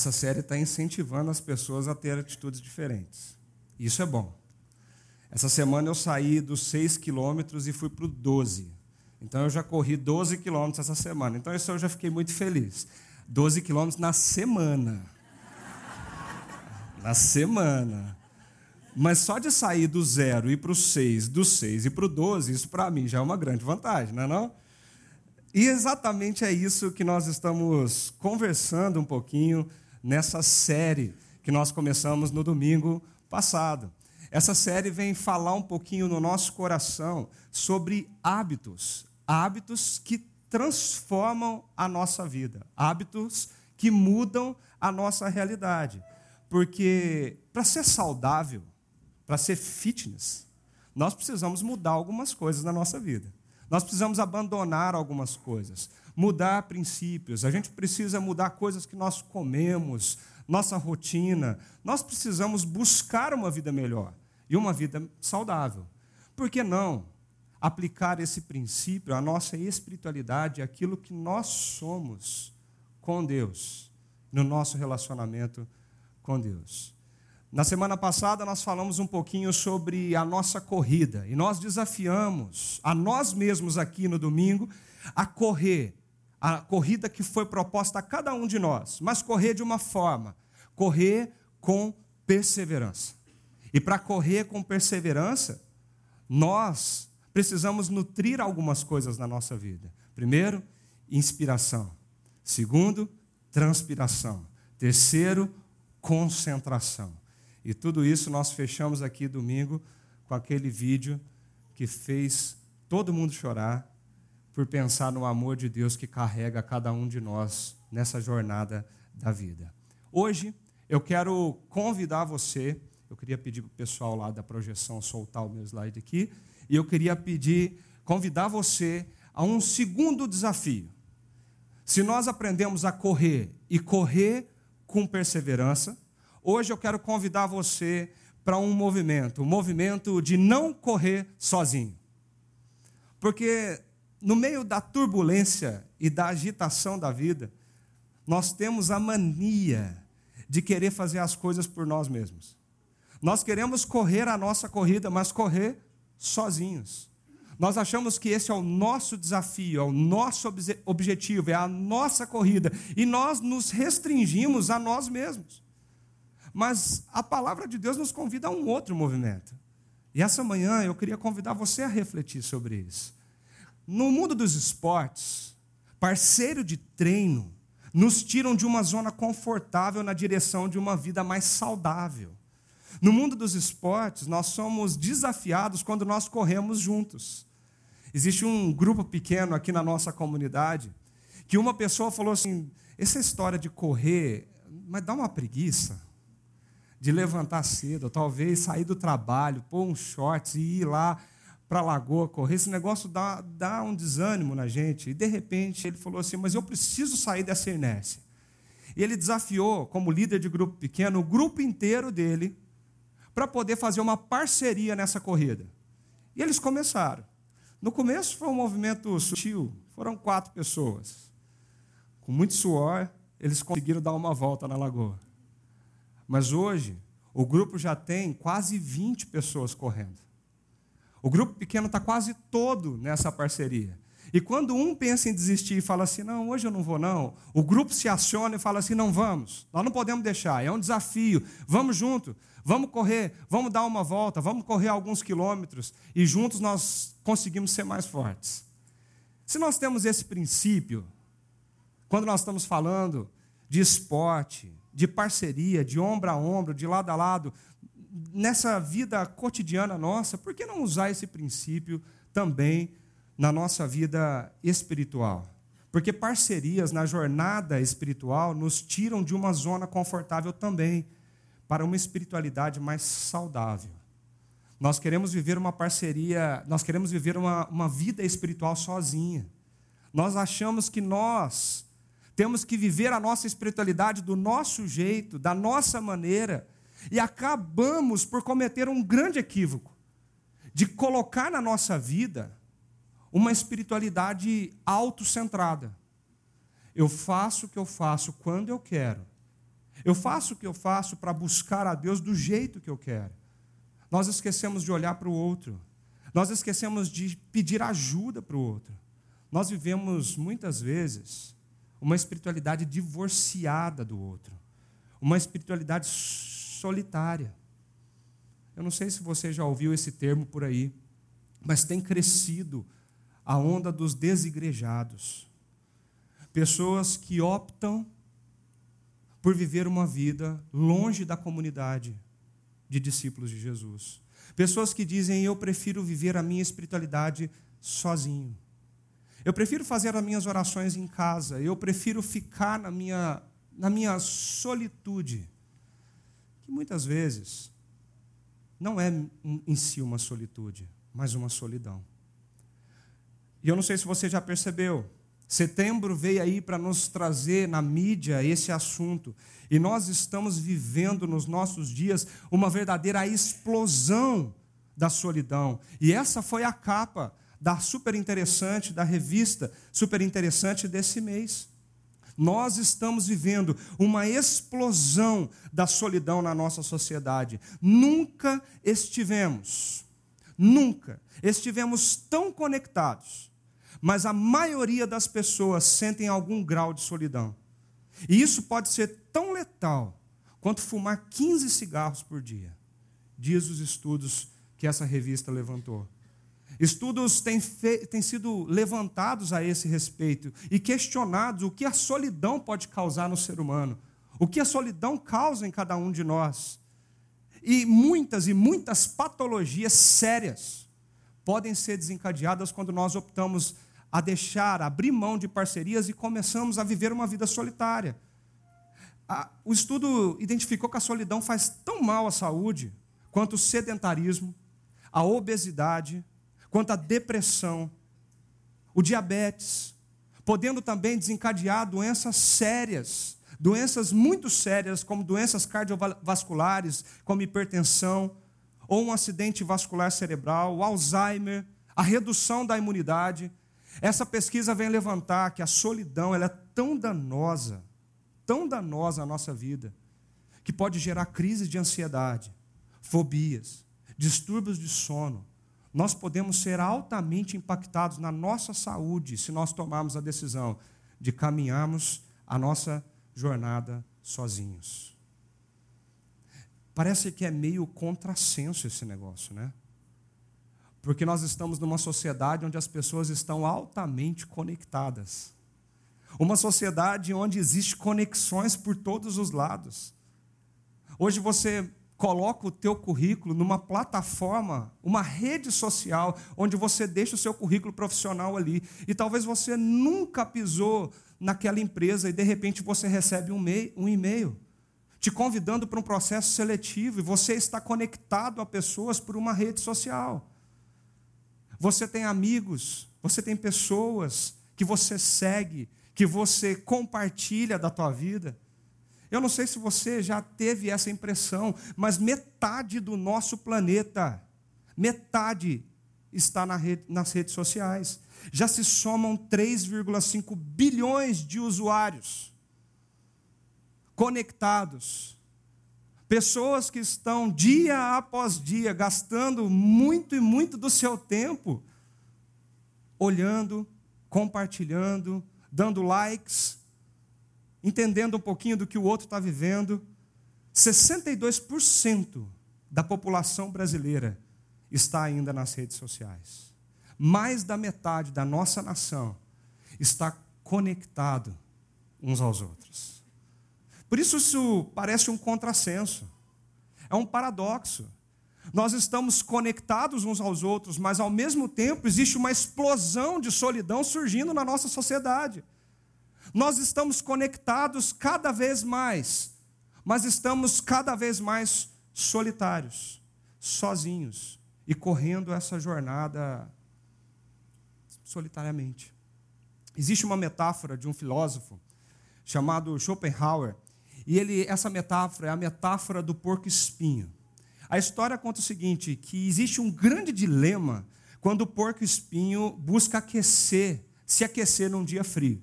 Essa série está incentivando as pessoas a ter atitudes diferentes. Isso é bom. Essa semana eu saí dos 6 quilômetros e fui para o 12. Então eu já corri 12 quilômetros essa semana. Então isso eu já fiquei muito feliz. 12 quilômetros na semana. Na semana. Mas só de sair do zero e para o 6, do 6 e para o 12, isso para mim já é uma grande vantagem, não é não? E exatamente é isso que nós estamos conversando um pouquinho nessa série que nós começamos no domingo passado. Essa série vem falar um pouquinho no nosso coração sobre hábitos, hábitos que transformam a nossa vida, hábitos que mudam a nossa realidade. Porque para ser saudável, para ser fitness, nós precisamos mudar algumas coisas na nossa vida. Nós precisamos abandonar algumas coisas, mudar princípios. A gente precisa mudar coisas que nós comemos, nossa rotina. Nós precisamos buscar uma vida melhor e uma vida saudável. Por que não aplicar esse princípio à nossa espiritualidade, aquilo que nós somos com Deus, no nosso relacionamento com Deus? Na semana passada nós falamos um pouquinho sobre a nossa corrida e nós desafiamos a nós mesmos aqui no domingo a correr a corrida que foi proposta a cada um de nós, mas correr de uma forma, correr com perseverança. E para correr com perseverança, nós precisamos nutrir algumas coisas na nossa vida. Primeiro, inspiração. Segundo, transpiração. Terceiro, concentração. E tudo isso nós fechamos aqui domingo com aquele vídeo que fez todo mundo chorar por pensar no amor de Deus que carrega cada um de nós nessa jornada da vida. Hoje eu quero convidar você, eu queria pedir para o pessoal lá da projeção soltar o meu slide aqui, e eu queria pedir, convidar você a um segundo desafio. Se nós aprendemos a correr e correr com perseverança, Hoje eu quero convidar você para um movimento, um movimento de não correr sozinho. Porque no meio da turbulência e da agitação da vida, nós temos a mania de querer fazer as coisas por nós mesmos. Nós queremos correr a nossa corrida, mas correr sozinhos. Nós achamos que esse é o nosso desafio, é o nosso objetivo, é a nossa corrida, e nós nos restringimos a nós mesmos. Mas a palavra de Deus nos convida a um outro movimento. E essa manhã eu queria convidar você a refletir sobre isso. No mundo dos esportes, parceiro de treino nos tiram de uma zona confortável na direção de uma vida mais saudável. No mundo dos esportes, nós somos desafiados quando nós corremos juntos. Existe um grupo pequeno aqui na nossa comunidade que uma pessoa falou assim: essa história de correr, mas dá uma preguiça de levantar cedo, talvez sair do trabalho, pôr um shorts e ir lá para a lagoa correr. Esse negócio dá, dá um desânimo na gente. E de repente ele falou assim: Mas eu preciso sair dessa inércia. E ele desafiou, como líder de grupo pequeno, o grupo inteiro dele para poder fazer uma parceria nessa corrida. E eles começaram. No começo foi um movimento sutil, foram quatro pessoas. Com muito suor, eles conseguiram dar uma volta na lagoa. Mas hoje, o grupo já tem quase 20 pessoas correndo. O grupo pequeno está quase todo nessa parceria. E quando um pensa em desistir e fala assim, não, hoje eu não vou não, o grupo se aciona e fala assim, não vamos, nós não podemos deixar, é um desafio, vamos junto, vamos correr, vamos dar uma volta, vamos correr alguns quilômetros e juntos nós conseguimos ser mais fortes. Se nós temos esse princípio, quando nós estamos falando de esporte, de parceria, de ombro a ombro, de lado a lado, nessa vida cotidiana nossa, por que não usar esse princípio também na nossa vida espiritual? Porque parcerias na jornada espiritual nos tiram de uma zona confortável também para uma espiritualidade mais saudável. Nós queremos viver uma parceria, nós queremos viver uma, uma vida espiritual sozinha. Nós achamos que nós temos que viver a nossa espiritualidade do nosso jeito, da nossa maneira, e acabamos por cometer um grande equívoco de colocar na nossa vida uma espiritualidade autocentrada. Eu faço o que eu faço quando eu quero. Eu faço o que eu faço para buscar a Deus do jeito que eu quero. Nós esquecemos de olhar para o outro. Nós esquecemos de pedir ajuda para o outro. Nós vivemos muitas vezes uma espiritualidade divorciada do outro, uma espiritualidade solitária. Eu não sei se você já ouviu esse termo por aí, mas tem crescido a onda dos desigrejados. Pessoas que optam por viver uma vida longe da comunidade de discípulos de Jesus. Pessoas que dizem: Eu prefiro viver a minha espiritualidade sozinho. Eu prefiro fazer as minhas orações em casa. Eu prefiro ficar na minha, na minha solitude. Que muitas vezes não é em si uma solitude, mas uma solidão. E eu não sei se você já percebeu, Setembro veio aí para nos trazer na mídia esse assunto. E nós estamos vivendo nos nossos dias uma verdadeira explosão da solidão. E essa foi a capa da super interessante, da revista super interessante desse mês. Nós estamos vivendo uma explosão da solidão na nossa sociedade. Nunca estivemos, nunca estivemos tão conectados mas a maioria das pessoas sentem algum grau de solidão. E isso pode ser tão letal quanto fumar 15 cigarros por dia, diz os estudos que essa revista levantou. Estudos têm, têm sido levantados a esse respeito e questionados o que a solidão pode causar no ser humano, o que a solidão causa em cada um de nós. E muitas e muitas patologias sérias podem ser desencadeadas quando nós optamos a deixar, abrir mão de parcerias e começamos a viver uma vida solitária. O estudo identificou que a solidão faz tão mal à saúde quanto o sedentarismo, a obesidade, quanto a depressão, o diabetes, podendo também desencadear doenças sérias, doenças muito sérias, como doenças cardiovasculares, como hipertensão, ou um acidente vascular cerebral, o Alzheimer, a redução da imunidade. Essa pesquisa vem levantar que a solidão ela é tão danosa, tão danosa à nossa vida, que pode gerar crises de ansiedade, fobias, distúrbios de sono. Nós podemos ser altamente impactados na nossa saúde se nós tomarmos a decisão de caminharmos a nossa jornada sozinhos. Parece que é meio contrassenso esse negócio, né? Porque nós estamos numa sociedade onde as pessoas estão altamente conectadas. Uma sociedade onde existem conexões por todos os lados. Hoje você coloca o teu currículo numa plataforma, uma rede social, onde você deixa o seu currículo profissional ali. E talvez você nunca pisou naquela empresa e de repente você recebe um e-mail te convidando para um processo seletivo e você está conectado a pessoas por uma rede social. Você tem amigos, você tem pessoas que você segue, que você compartilha da tua vida. Eu não sei se você já teve essa impressão, mas metade do nosso planeta, metade está na rede, nas redes sociais. Já se somam 3,5 bilhões de usuários conectados Pessoas que estão dia após dia gastando muito e muito do seu tempo olhando, compartilhando, dando likes, entendendo um pouquinho do que o outro está vivendo. 62% da população brasileira está ainda nas redes sociais. Mais da metade da nossa nação está conectado uns aos outros. Por isso, isso parece um contrassenso, é um paradoxo. Nós estamos conectados uns aos outros, mas ao mesmo tempo existe uma explosão de solidão surgindo na nossa sociedade. Nós estamos conectados cada vez mais, mas estamos cada vez mais solitários, sozinhos e correndo essa jornada solitariamente. Existe uma metáfora de um filósofo chamado Schopenhauer, e ele, essa metáfora é a metáfora do porco espinho. A história conta o seguinte: que existe um grande dilema quando o porco espinho busca aquecer, se aquecer num dia frio.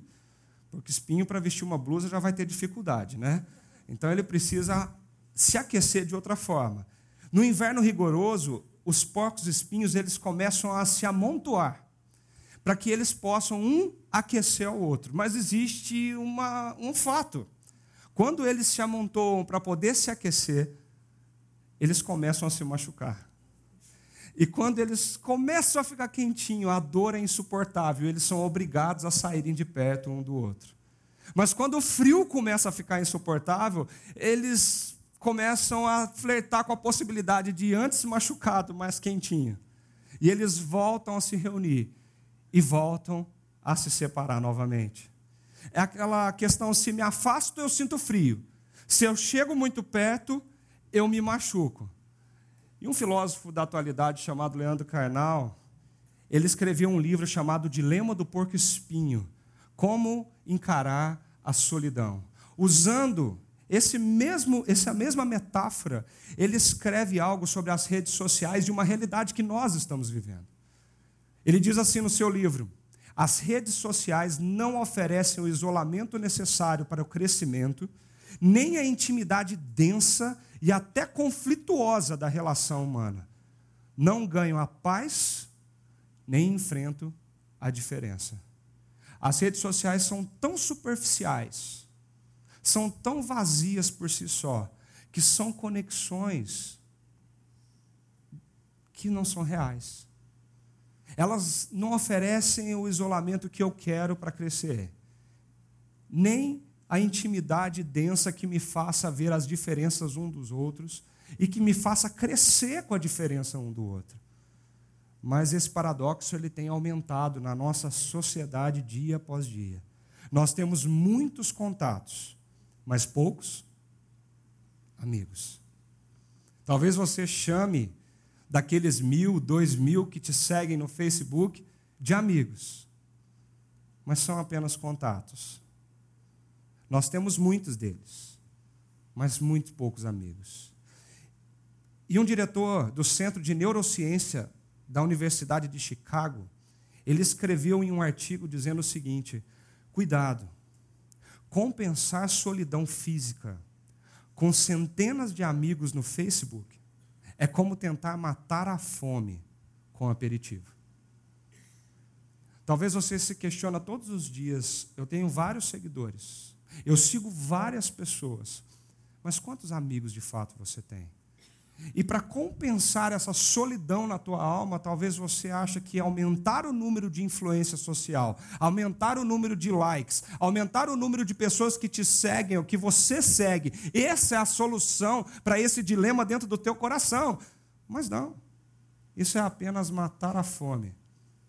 Porque espinho para vestir uma blusa já vai ter dificuldade, né? Então ele precisa se aquecer de outra forma. No inverno rigoroso, os porcos espinhos eles começam a se amontoar para que eles possam um aquecer o outro. Mas existe uma, um fato. Quando eles se amontoam para poder se aquecer, eles começam a se machucar. E quando eles começam a ficar quentinho, a dor é insuportável, eles são obrigados a saírem de perto um do outro. Mas quando o frio começa a ficar insuportável, eles começam a flertar com a possibilidade de antes machucado, mais quentinho. E eles voltam a se reunir e voltam a se separar novamente. É aquela questão: se me afasto, eu sinto frio. Se eu chego muito perto, eu me machuco. E um filósofo da atualidade chamado Leandro Carnal, ele escreveu um livro chamado Dilema do Porco Espinho: Como encarar a solidão. Usando esse mesmo, essa mesma metáfora, ele escreve algo sobre as redes sociais de uma realidade que nós estamos vivendo. Ele diz assim no seu livro: as redes sociais não oferecem o isolamento necessário para o crescimento, nem a intimidade densa e até conflituosa da relação humana. Não ganho a paz, nem enfrento a diferença. As redes sociais são tão superficiais, são tão vazias por si só, que são conexões que não são reais. Elas não oferecem o isolamento que eu quero para crescer, nem a intimidade densa que me faça ver as diferenças um dos outros e que me faça crescer com a diferença um do outro. Mas esse paradoxo ele tem aumentado na nossa sociedade dia após dia. Nós temos muitos contatos, mas poucos amigos. Talvez você chame daqueles mil, dois mil que te seguem no Facebook de amigos, mas são apenas contatos. Nós temos muitos deles, mas muito poucos amigos. E um diretor do Centro de Neurociência da Universidade de Chicago, ele escreveu em um artigo dizendo o seguinte: cuidado, compensar solidão física com centenas de amigos no Facebook é como tentar matar a fome com aperitivo. Talvez você se questiona todos os dias, eu tenho vários seguidores, eu sigo várias pessoas, mas quantos amigos de fato você tem? E para compensar essa solidão na tua alma, talvez você ache que aumentar o número de influência social, aumentar o número de likes, aumentar o número de pessoas que te seguem, ou que você segue, essa é a solução para esse dilema dentro do teu coração. Mas não. Isso é apenas matar a fome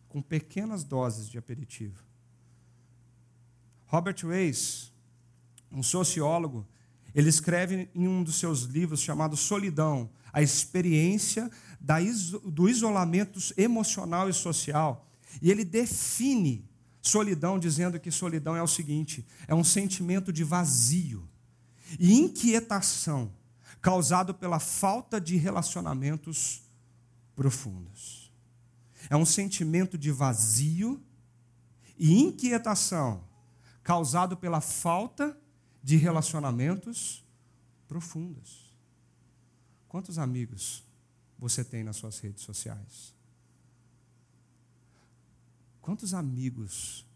com pequenas doses de aperitivo. Robert Weiss, um sociólogo, ele escreve em um dos seus livros chamado Solidão, a experiência do isolamento emocional e social. E ele define solidão dizendo que solidão é o seguinte: é um sentimento de vazio e inquietação causado pela falta de relacionamentos profundos. É um sentimento de vazio e inquietação causado pela falta de relacionamentos profundos. Quantos amigos você tem nas suas redes sociais? Quantos amigos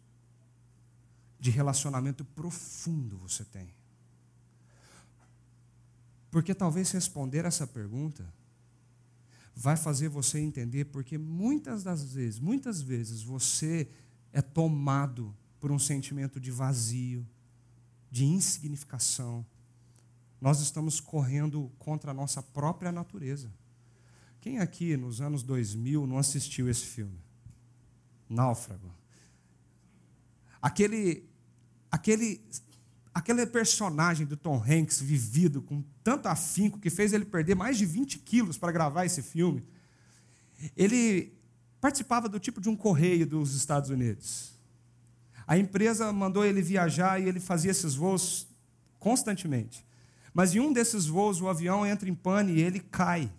de relacionamento profundo você tem? Porque talvez responder essa pergunta vai fazer você entender porque muitas das vezes, muitas vezes você é tomado por um sentimento de vazio, de insignificação, nós estamos correndo contra a nossa própria natureza. Quem aqui nos anos 2000 não assistiu esse filme? Náufrago. Aquele, aquele, aquele personagem do Tom Hanks vivido com tanto afinco que fez ele perder mais de 20 quilos para gravar esse filme. Ele participava do tipo de um correio dos Estados Unidos. A empresa mandou ele viajar e ele fazia esses voos constantemente. Mas em um desses voos, o avião entra em pane e ele cai.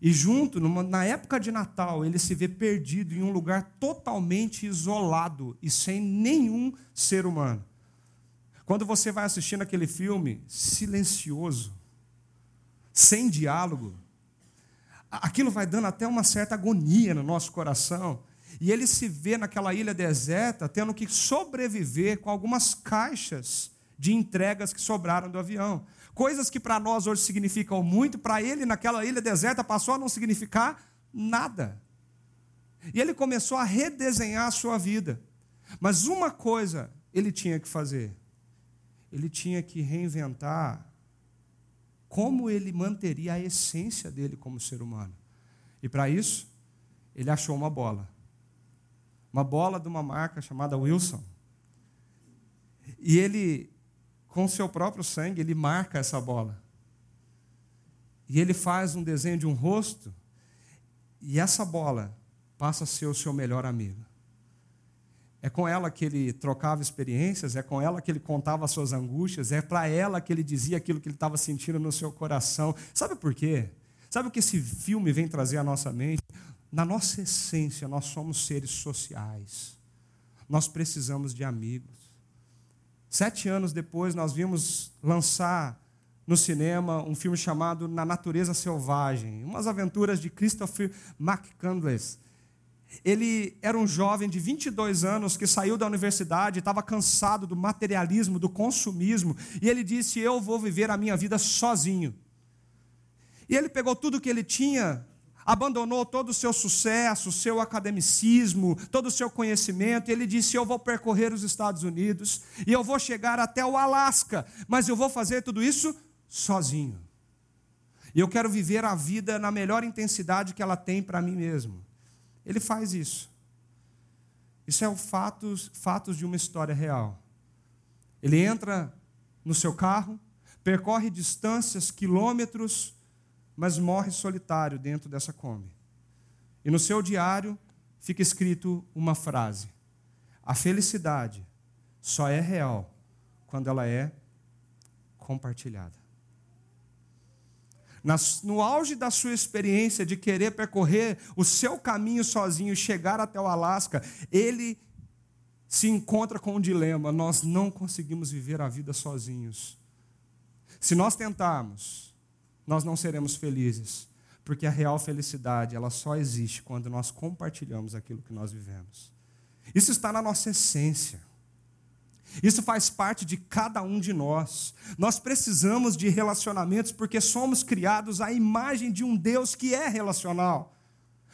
E junto, numa, na época de Natal, ele se vê perdido em um lugar totalmente isolado e sem nenhum ser humano. Quando você vai assistindo aquele filme silencioso, sem diálogo, aquilo vai dando até uma certa agonia no nosso coração. E ele se vê naquela ilha deserta, tendo que sobreviver com algumas caixas de entregas que sobraram do avião. Coisas que para nós hoje significam muito, para ele naquela ilha deserta passou a não significar nada. E ele começou a redesenhar a sua vida. Mas uma coisa ele tinha que fazer: ele tinha que reinventar como ele manteria a essência dele como ser humano. E para isso, ele achou uma bola. Uma bola de uma marca chamada Wilson. E ele com seu próprio sangue, ele marca essa bola. E ele faz um desenho de um rosto, e essa bola passa a ser o seu melhor amigo. É com ela que ele trocava experiências, é com ela que ele contava as suas angústias, é para ela que ele dizia aquilo que ele estava sentindo no seu coração. Sabe por quê? Sabe o que esse filme vem trazer à nossa mente? Na nossa essência, nós somos seres sociais. Nós precisamos de amigos. Sete anos depois, nós vimos lançar no cinema um filme chamado Na Natureza Selvagem, umas aventuras de Christopher McCandless. Ele era um jovem de 22 anos que saiu da universidade, estava cansado do materialismo, do consumismo, e ele disse: Eu vou viver a minha vida sozinho. E ele pegou tudo que ele tinha abandonou todo o seu sucesso, seu academicismo, todo o seu conhecimento, e ele disse: Eu vou percorrer os Estados Unidos e eu vou chegar até o Alasca, mas eu vou fazer tudo isso sozinho. E eu quero viver a vida na melhor intensidade que ela tem para mim mesmo. Ele faz isso. Isso é o fatos, fatos de uma história real. Ele entra no seu carro, percorre distâncias, quilômetros, mas morre solitário dentro dessa Kombi. E no seu diário fica escrito uma frase: A felicidade só é real quando ela é compartilhada. No auge da sua experiência de querer percorrer o seu caminho sozinho chegar até o Alasca, ele se encontra com um dilema: nós não conseguimos viver a vida sozinhos. Se nós tentarmos, nós não seremos felizes, porque a real felicidade, ela só existe quando nós compartilhamos aquilo que nós vivemos. Isso está na nossa essência. Isso faz parte de cada um de nós. Nós precisamos de relacionamentos porque somos criados à imagem de um Deus que é relacional.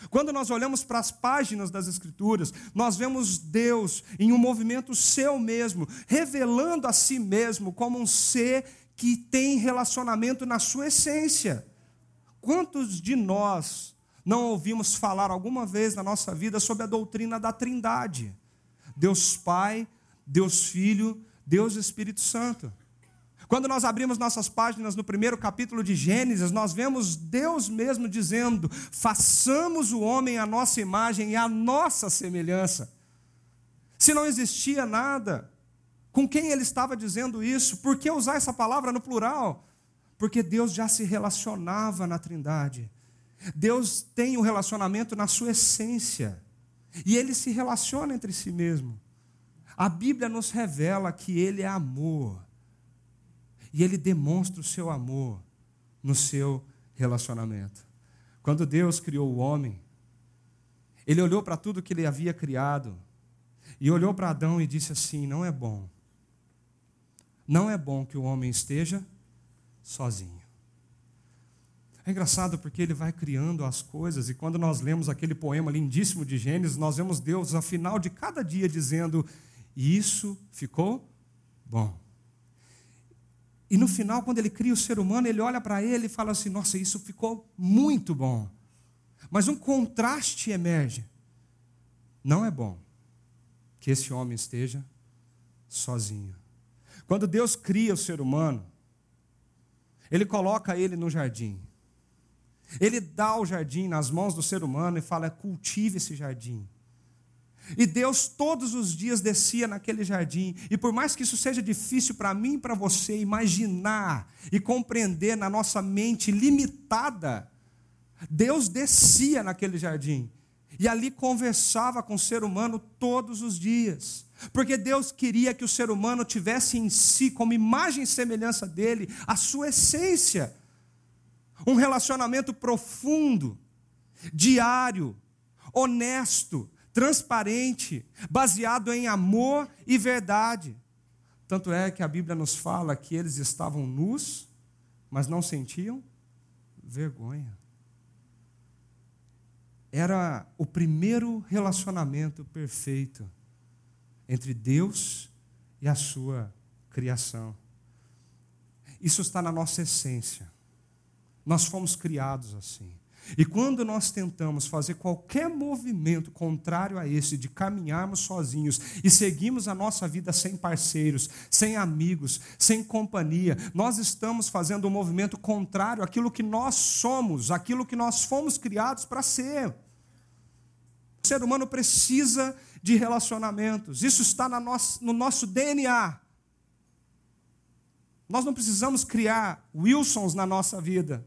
Quando nós olhamos para as páginas das Escrituras, nós vemos Deus em um movimento seu mesmo, revelando a si mesmo como um ser que tem relacionamento na sua essência. Quantos de nós não ouvimos falar alguma vez na nossa vida sobre a doutrina da Trindade? Deus Pai, Deus Filho, Deus Espírito Santo. Quando nós abrimos nossas páginas no primeiro capítulo de Gênesis, nós vemos Deus mesmo dizendo: façamos o homem à nossa imagem e à nossa semelhança. Se não existia nada, com quem ele estava dizendo isso? Por que usar essa palavra no plural? Porque Deus já se relacionava na Trindade. Deus tem o um relacionamento na sua essência. E ele se relaciona entre si mesmo. A Bíblia nos revela que ele é amor. E ele demonstra o seu amor no seu relacionamento. Quando Deus criou o homem, ele olhou para tudo que ele havia criado e olhou para Adão e disse assim: Não é bom não é bom que o homem esteja sozinho. É engraçado porque ele vai criando as coisas, e quando nós lemos aquele poema lindíssimo de Gênesis, nós vemos Deus, ao final de cada dia, dizendo: isso ficou bom. E no final, quando ele cria o ser humano, ele olha para ele e fala assim: Nossa, isso ficou muito bom. Mas um contraste emerge. Não é bom que esse homem esteja sozinho. Quando Deus cria o ser humano, Ele coloca ele no jardim. Ele dá o jardim nas mãos do ser humano e fala: cultive esse jardim. E Deus todos os dias descia naquele jardim, e por mais que isso seja difícil para mim e para você imaginar e compreender na nossa mente limitada, Deus descia naquele jardim e ali conversava com o ser humano todos os dias. Porque Deus queria que o ser humano tivesse em si, como imagem e semelhança dele, a sua essência. Um relacionamento profundo, diário, honesto, transparente, baseado em amor e verdade. Tanto é que a Bíblia nos fala que eles estavam nus, mas não sentiam vergonha. Era o primeiro relacionamento perfeito entre Deus e a sua criação. Isso está na nossa essência. Nós fomos criados assim. E quando nós tentamos fazer qualquer movimento contrário a esse, de caminharmos sozinhos e seguimos a nossa vida sem parceiros, sem amigos, sem companhia, nós estamos fazendo um movimento contrário àquilo que nós somos, àquilo que nós fomos criados para ser. O ser humano precisa de relacionamentos, isso está no nosso DNA. Nós não precisamos criar Wilsons na nossa vida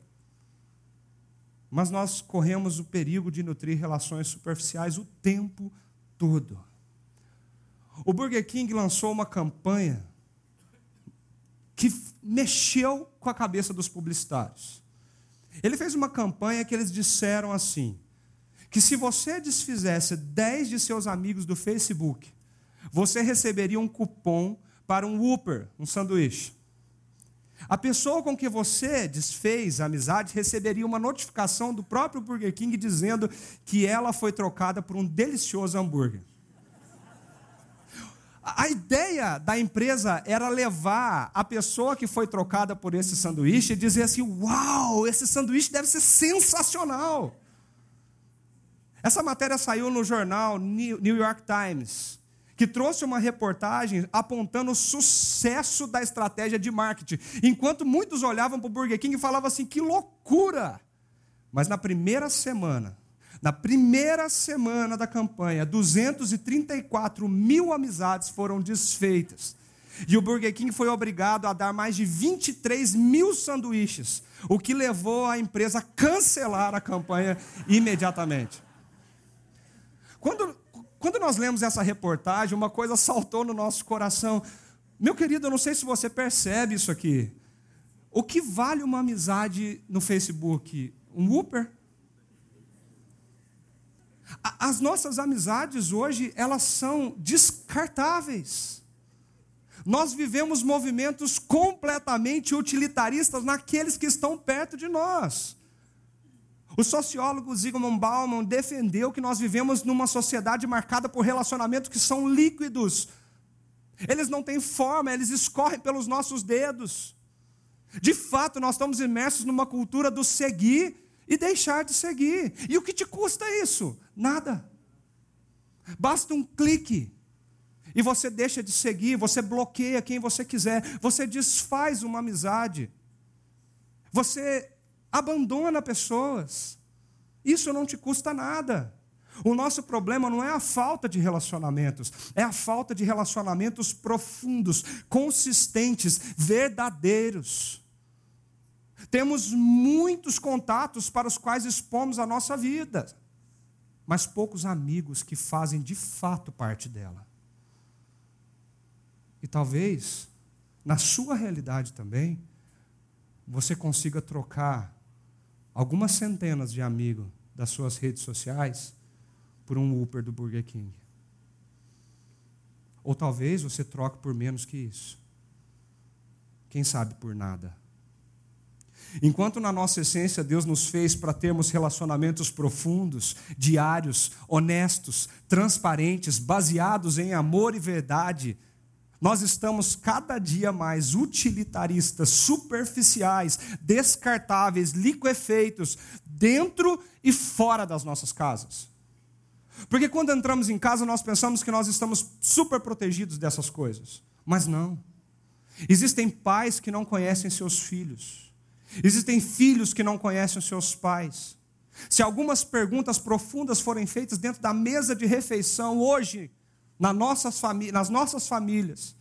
mas nós corremos o perigo de nutrir relações superficiais o tempo todo. O Burger King lançou uma campanha que mexeu com a cabeça dos publicitários. Ele fez uma campanha que eles disseram assim: que se você desfizesse 10 de seus amigos do Facebook, você receberia um cupom para um Whopper, um sanduíche. A pessoa com que você desfez a amizade receberia uma notificação do próprio Burger King dizendo que ela foi trocada por um delicioso hambúrguer. A ideia da empresa era levar a pessoa que foi trocada por esse sanduíche e dizer assim: Uau, esse sanduíche deve ser sensacional. Essa matéria saiu no jornal New York Times que trouxe uma reportagem apontando o sucesso da estratégia de marketing. Enquanto muitos olhavam para o Burger King e falavam assim: que loucura! Mas na primeira semana, na primeira semana da campanha, 234 mil amizades foram desfeitas. E o Burger King foi obrigado a dar mais de 23 mil sanduíches, o que levou a empresa a cancelar a campanha imediatamente. Quando quando nós lemos essa reportagem, uma coisa saltou no nosso coração. Meu querido, eu não sei se você percebe isso aqui. O que vale uma amizade no Facebook? Um Uber? As nossas amizades hoje, elas são descartáveis. Nós vivemos movimentos completamente utilitaristas naqueles que estão perto de nós. O sociólogo Zygmunt Bauman defendeu que nós vivemos numa sociedade marcada por relacionamentos que são líquidos. Eles não têm forma, eles escorrem pelos nossos dedos. De fato, nós estamos imersos numa cultura do seguir e deixar de seguir. E o que te custa isso? Nada. Basta um clique. E você deixa de seguir, você bloqueia quem você quiser, você desfaz uma amizade. Você abandona pessoas. Isso não te custa nada. O nosso problema não é a falta de relacionamentos, é a falta de relacionamentos profundos, consistentes, verdadeiros. Temos muitos contatos para os quais expomos a nossa vida, mas poucos amigos que fazem de fato parte dela. E talvez, na sua realidade também, você consiga trocar algumas centenas de amigos das suas redes sociais por um Uber do Burger King. Ou talvez você troque por menos que isso. Quem sabe por nada. Enquanto na nossa essência Deus nos fez para termos relacionamentos profundos, diários, honestos, transparentes, baseados em amor e verdade, nós estamos cada dia mais utilitaristas, superficiais, descartáveis, liquefeitos, dentro e fora das nossas casas. Porque quando entramos em casa, nós pensamos que nós estamos super protegidos dessas coisas. Mas não. Existem pais que não conhecem seus filhos. Existem filhos que não conhecem seus pais. Se algumas perguntas profundas forem feitas dentro da mesa de refeição hoje, nas nossas, nas nossas famílias,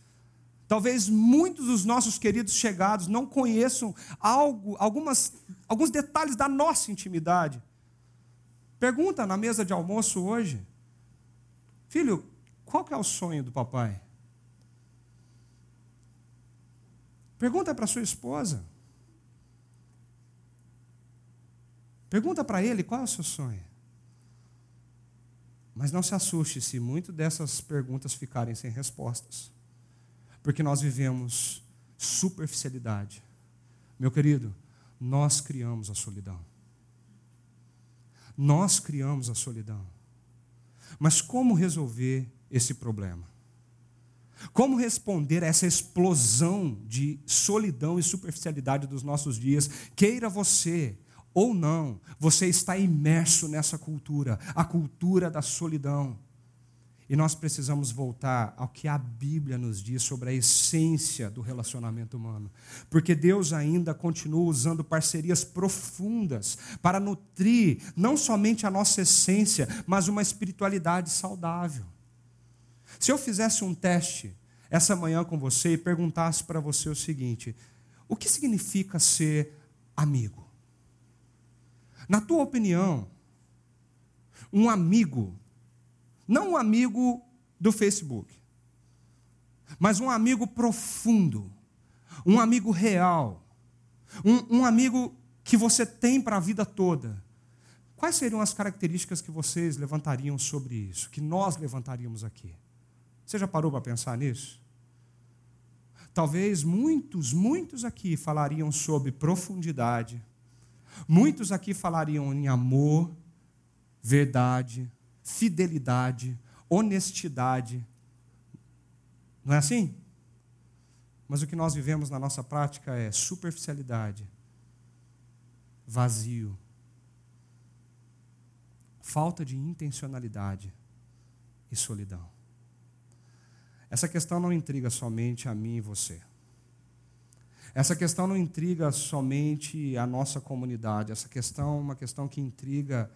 Talvez muitos dos nossos queridos chegados não conheçam algo, algumas, alguns detalhes da nossa intimidade. Pergunta na mesa de almoço hoje: Filho, qual que é o sonho do papai? Pergunta para sua esposa. Pergunta para ele qual é o seu sonho. Mas não se assuste se muito dessas perguntas ficarem sem respostas. Porque nós vivemos superficialidade. Meu querido, nós criamos a solidão. Nós criamos a solidão. Mas como resolver esse problema? Como responder a essa explosão de solidão e superficialidade dos nossos dias? Queira você ou não, você está imerso nessa cultura, a cultura da solidão. E nós precisamos voltar ao que a Bíblia nos diz sobre a essência do relacionamento humano. Porque Deus ainda continua usando parcerias profundas para nutrir não somente a nossa essência, mas uma espiritualidade saudável. Se eu fizesse um teste essa manhã com você e perguntasse para você o seguinte: o que significa ser amigo? Na tua opinião, um amigo, não um amigo do Facebook, mas um amigo profundo, um amigo real, um, um amigo que você tem para a vida toda. Quais seriam as características que vocês levantariam sobre isso, que nós levantaríamos aqui? Você já parou para pensar nisso? Talvez muitos, muitos aqui falariam sobre profundidade, Muitos aqui falariam em amor, verdade, fidelidade, honestidade. Não é assim? Mas o que nós vivemos na nossa prática é superficialidade, vazio, falta de intencionalidade e solidão. Essa questão não intriga somente a mim e você. Essa questão não intriga somente a nossa comunidade, essa questão é uma questão que intriga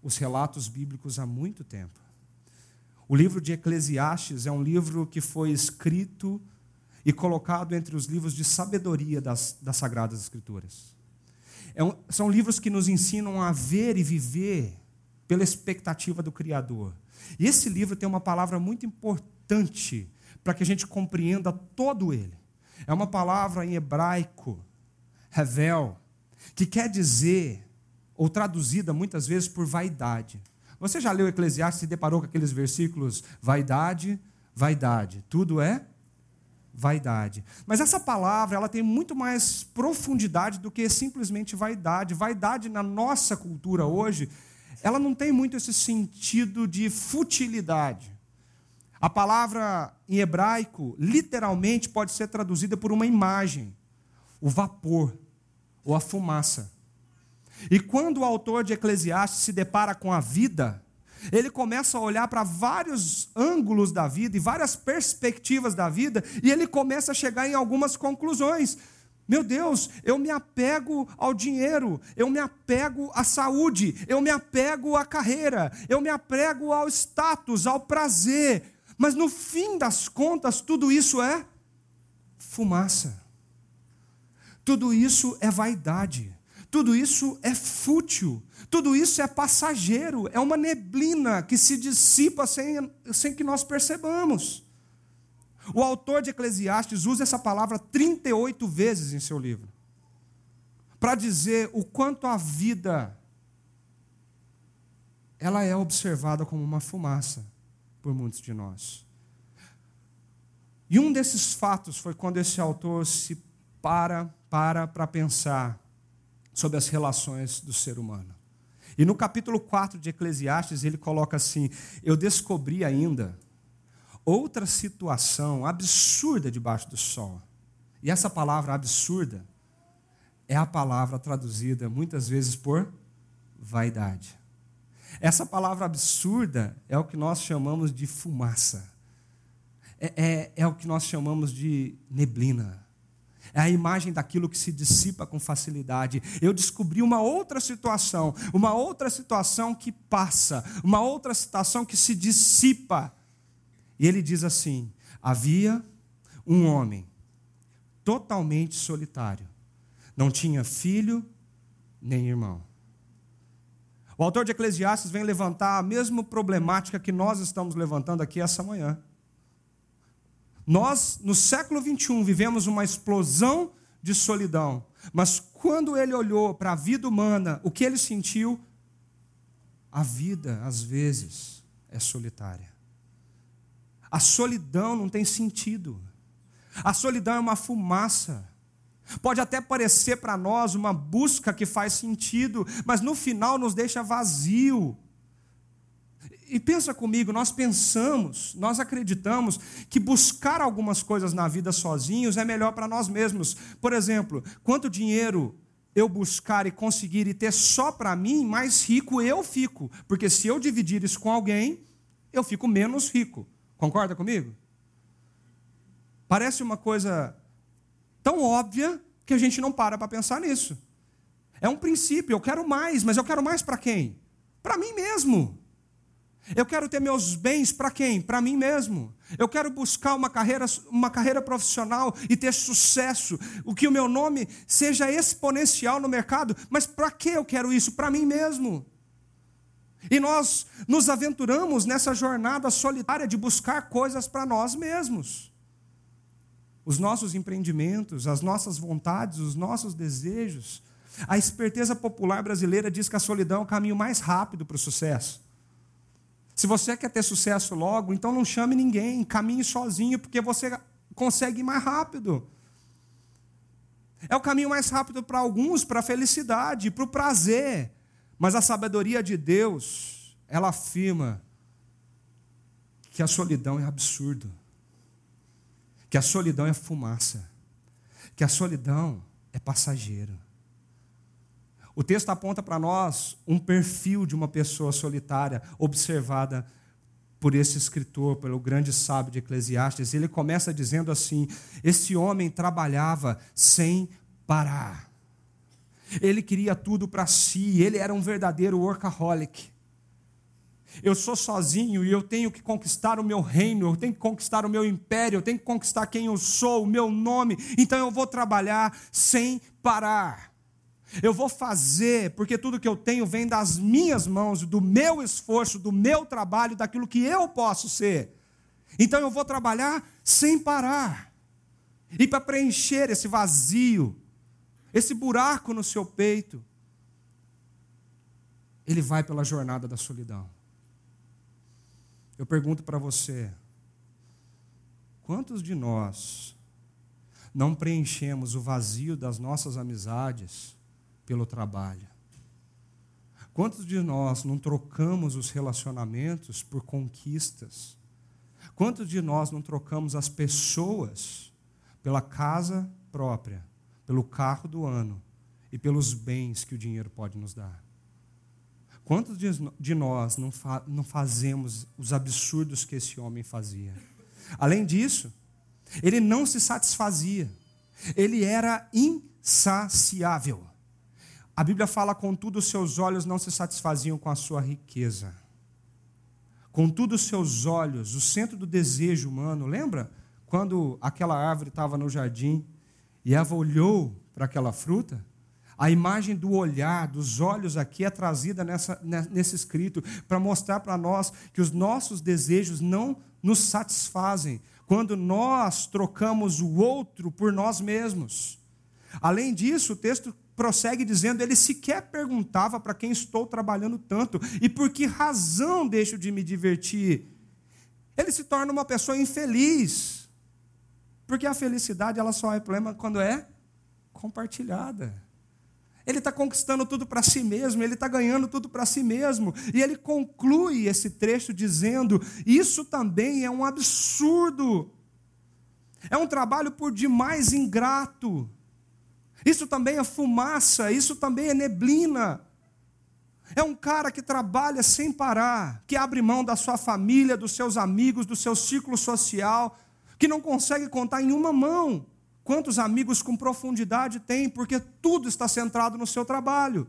os relatos bíblicos há muito tempo. O livro de Eclesiastes é um livro que foi escrito e colocado entre os livros de sabedoria das, das Sagradas Escrituras. É um, são livros que nos ensinam a ver e viver pela expectativa do Criador. E esse livro tem uma palavra muito importante para que a gente compreenda todo ele. É uma palavra em hebraico, revel, que quer dizer, ou traduzida muitas vezes por vaidade. Você já leu Eclesiastes e se deparou com aqueles versículos vaidade, vaidade. Tudo é vaidade. Mas essa palavra, ela tem muito mais profundidade do que simplesmente vaidade. Vaidade na nossa cultura hoje, ela não tem muito esse sentido de futilidade. A palavra em hebraico, literalmente, pode ser traduzida por uma imagem, o vapor ou a fumaça. E quando o autor de Eclesiastes se depara com a vida, ele começa a olhar para vários ângulos da vida e várias perspectivas da vida, e ele começa a chegar em algumas conclusões. Meu Deus, eu me apego ao dinheiro, eu me apego à saúde, eu me apego à carreira, eu me apego ao status, ao prazer, mas no fim das contas, tudo isso é fumaça. Tudo isso é vaidade. Tudo isso é fútil. Tudo isso é passageiro. É uma neblina que se dissipa sem, sem que nós percebamos. O autor de Eclesiastes usa essa palavra 38 vezes em seu livro para dizer o quanto a vida ela é observada como uma fumaça por muitos de nós. E um desses fatos foi quando esse autor se para para para pensar sobre as relações do ser humano. E no capítulo 4 de Eclesiastes, ele coloca assim: Eu descobri ainda outra situação absurda debaixo do sol. E essa palavra absurda é a palavra traduzida muitas vezes por vaidade. Essa palavra absurda é o que nós chamamos de fumaça. É, é, é, o que nós chamamos de neblina. É a imagem daquilo que se dissipa com facilidade. Eu descobri uma outra situação, uma outra situação que passa, uma outra situação que se dissipa. E ele diz assim: havia um homem totalmente solitário. Não tinha filho nem irmão. O autor de Eclesiastes vem levantar a mesma problemática que nós estamos levantando aqui essa manhã. Nós, no século 21, vivemos uma explosão de solidão. Mas quando ele olhou para a vida humana, o que ele sentiu? A vida, às vezes, é solitária. A solidão não tem sentido. A solidão é uma fumaça. Pode até parecer para nós uma busca que faz sentido, mas no final nos deixa vazio. E pensa comigo, nós pensamos, nós acreditamos que buscar algumas coisas na vida sozinhos é melhor para nós mesmos. Por exemplo, quanto dinheiro eu buscar e conseguir e ter só para mim, mais rico eu fico. Porque se eu dividir isso com alguém, eu fico menos rico. Concorda comigo? Parece uma coisa tão óbvia que a gente não para para pensar nisso. É um princípio, eu quero mais, mas eu quero mais para quem? Para mim mesmo. Eu quero ter meus bens para quem? Para mim mesmo. Eu quero buscar uma carreira, uma carreira profissional e ter sucesso. O que o meu nome seja exponencial no mercado. Mas para que eu quero isso? Para mim mesmo. E nós nos aventuramos nessa jornada solitária de buscar coisas para nós mesmos os nossos empreendimentos, as nossas vontades, os nossos desejos. A esperteza popular brasileira diz que a solidão é o caminho mais rápido para o sucesso. Se você quer ter sucesso logo, então não chame ninguém, caminhe sozinho, porque você consegue ir mais rápido. É o caminho mais rápido para alguns, para a felicidade, para o prazer. Mas a sabedoria de Deus, ela afirma que a solidão é absurdo que a solidão é fumaça, que a solidão é passageiro. O texto aponta para nós um perfil de uma pessoa solitária, observada por esse escritor, pelo grande sábio de Eclesiastes. Ele começa dizendo assim: Esse homem trabalhava sem parar. Ele queria tudo para si, ele era um verdadeiro workaholic eu sou sozinho e eu tenho que conquistar o meu reino, eu tenho que conquistar o meu império, eu tenho que conquistar quem eu sou, o meu nome, então eu vou trabalhar sem parar. Eu vou fazer, porque tudo que eu tenho vem das minhas mãos, do meu esforço, do meu trabalho, daquilo que eu posso ser. Então eu vou trabalhar sem parar. E para preencher esse vazio, esse buraco no seu peito, ele vai pela jornada da solidão. Eu pergunto para você: quantos de nós não preenchemos o vazio das nossas amizades pelo trabalho? Quantos de nós não trocamos os relacionamentos por conquistas? Quantos de nós não trocamos as pessoas pela casa própria, pelo carro do ano e pelos bens que o dinheiro pode nos dar? Quantos de nós não, fa não fazemos os absurdos que esse homem fazia? Além disso, ele não se satisfazia, ele era insaciável. A Bíblia fala: contudo, seus olhos não se satisfaziam com a sua riqueza. Contudo, seus olhos, o centro do desejo humano, lembra? Quando aquela árvore estava no jardim e Eva olhou para aquela fruta, a imagem do olhar, dos olhos aqui é trazida nessa, nesse escrito para mostrar para nós que os nossos desejos não nos satisfazem quando nós trocamos o outro por nós mesmos. Além disso, o texto prossegue dizendo: ele sequer perguntava para quem estou trabalhando tanto e por que razão deixo de me divertir. Ele se torna uma pessoa infeliz, porque a felicidade ela só é problema quando é compartilhada. Ele está conquistando tudo para si mesmo, ele está ganhando tudo para si mesmo. E ele conclui esse trecho dizendo: Isso também é um absurdo. É um trabalho por demais ingrato. Isso também é fumaça, isso também é neblina. É um cara que trabalha sem parar, que abre mão da sua família, dos seus amigos, do seu ciclo social, que não consegue contar em uma mão Quantos amigos com profundidade tem? Porque tudo está centrado no seu trabalho.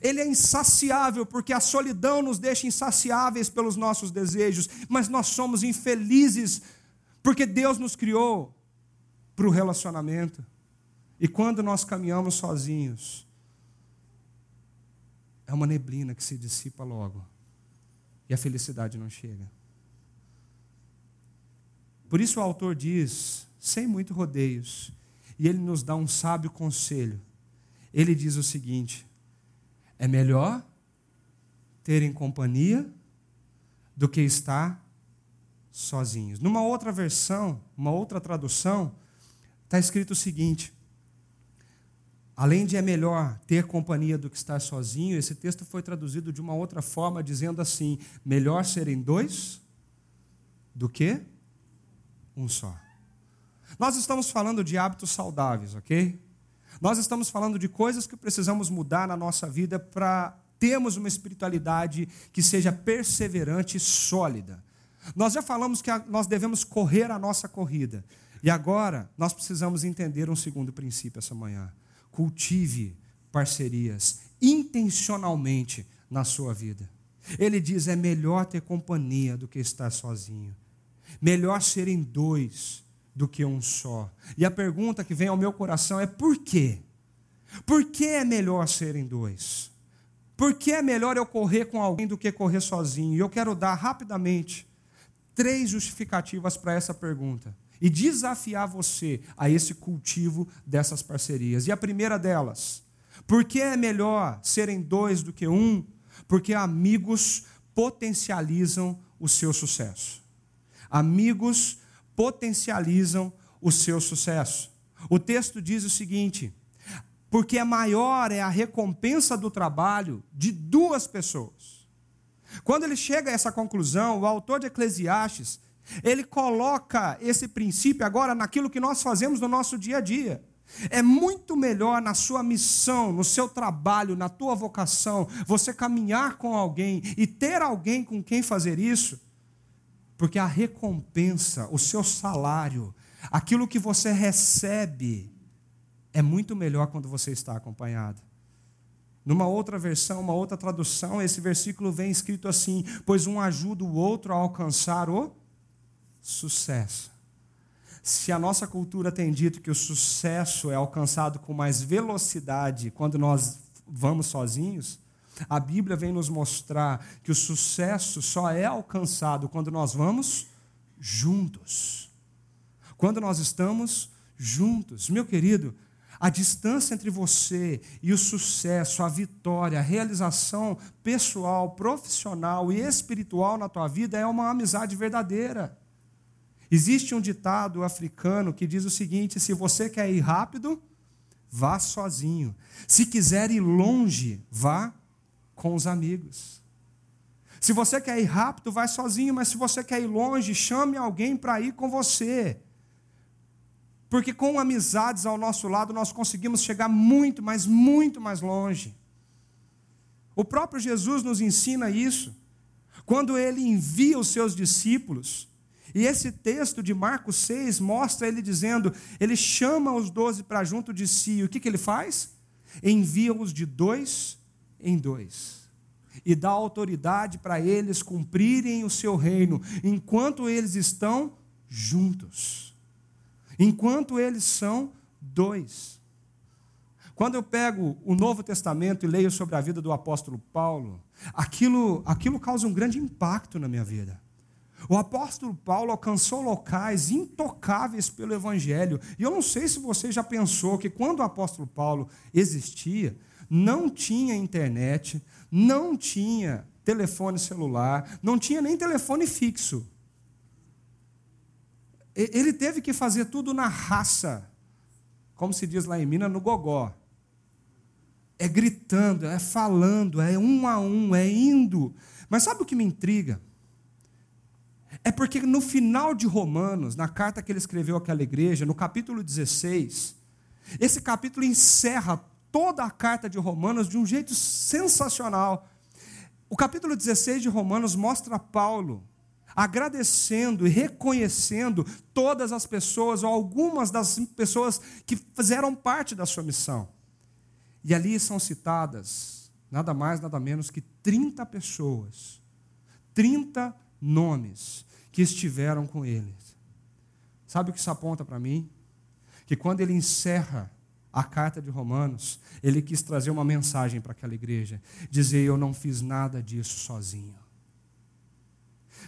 Ele é insaciável, porque a solidão nos deixa insaciáveis pelos nossos desejos, mas nós somos infelizes, porque Deus nos criou para o relacionamento. E quando nós caminhamos sozinhos, é uma neblina que se dissipa logo e a felicidade não chega. Por isso o autor diz, sem muito rodeios, e ele nos dá um sábio conselho. Ele diz o seguinte: é melhor ter em companhia do que estar sozinhos. Numa outra versão, uma outra tradução, está escrito o seguinte: além de é melhor ter companhia do que estar sozinho, esse texto foi traduzido de uma outra forma, dizendo assim: melhor serem dois do que um só. Nós estamos falando de hábitos saudáveis, ok? Nós estamos falando de coisas que precisamos mudar na nossa vida para termos uma espiritualidade que seja perseverante e sólida. Nós já falamos que nós devemos correr a nossa corrida. E agora nós precisamos entender um segundo princípio essa manhã. Cultive parcerias intencionalmente na sua vida. Ele diz: é melhor ter companhia do que estar sozinho. Melhor serem dois do que um só. E a pergunta que vem ao meu coração é: por quê? Por que é melhor serem dois? Por que é melhor eu correr com alguém do que correr sozinho? E eu quero dar rapidamente três justificativas para essa pergunta e desafiar você a esse cultivo dessas parcerias. E a primeira delas, por que é melhor serem dois do que um? Porque amigos potencializam o seu sucesso. Amigos potencializam o seu sucesso. O texto diz o seguinte: porque é maior é a recompensa do trabalho de duas pessoas quando ele chega a essa conclusão, o autor de Eclesiastes, ele coloca esse princípio agora naquilo que nós fazemos no nosso dia a dia. É muito melhor na sua missão, no seu trabalho, na tua vocação, você caminhar com alguém e ter alguém com quem fazer isso, porque a recompensa, o seu salário, aquilo que você recebe, é muito melhor quando você está acompanhado. Numa outra versão, uma outra tradução, esse versículo vem escrito assim: Pois um ajuda o outro a alcançar o sucesso. Se a nossa cultura tem dito que o sucesso é alcançado com mais velocidade quando nós vamos sozinhos, a Bíblia vem nos mostrar que o sucesso só é alcançado quando nós vamos juntos. Quando nós estamos juntos. Meu querido, a distância entre você e o sucesso, a vitória, a realização pessoal, profissional e espiritual na tua vida é uma amizade verdadeira. Existe um ditado africano que diz o seguinte: se você quer ir rápido, vá sozinho. Se quiser ir longe, vá com os amigos. Se você quer ir rápido, vai sozinho, mas se você quer ir longe, chame alguém para ir com você. Porque com amizades ao nosso lado nós conseguimos chegar muito, mas muito mais longe. O próprio Jesus nos ensina isso. Quando ele envia os seus discípulos, e esse texto de Marcos 6 mostra ele dizendo: ele chama os doze para junto de si, e o que, que ele faz? Envia-os de dois em dois, e dá autoridade para eles cumprirem o seu reino, enquanto eles estão juntos enquanto eles são dois. Quando eu pego o Novo Testamento e leio sobre a vida do apóstolo Paulo, aquilo, aquilo causa um grande impacto na minha vida. O apóstolo Paulo alcançou locais intocáveis pelo Evangelho. E eu não sei se você já pensou que quando o apóstolo Paulo existia, não tinha internet, não tinha telefone celular, não tinha nem telefone fixo. Ele teve que fazer tudo na raça, como se diz lá em Minas, no gogó. É gritando, é falando, é um a um, é indo. Mas sabe o que me intriga? É porque no final de Romanos, na carta que ele escreveu àquela igreja, no capítulo 16, esse capítulo encerra toda a carta de Romanos de um jeito sensacional. O capítulo 16 de Romanos mostra Paulo agradecendo e reconhecendo todas as pessoas, ou algumas das pessoas que fizeram parte da sua missão. E ali são citadas nada mais, nada menos que 30 pessoas, 30 nomes que estiveram com eles. Sabe o que isso aponta para mim? que quando ele encerra a carta de Romanos, ele quis trazer uma mensagem para aquela igreja: dizer, eu não fiz nada disso sozinho.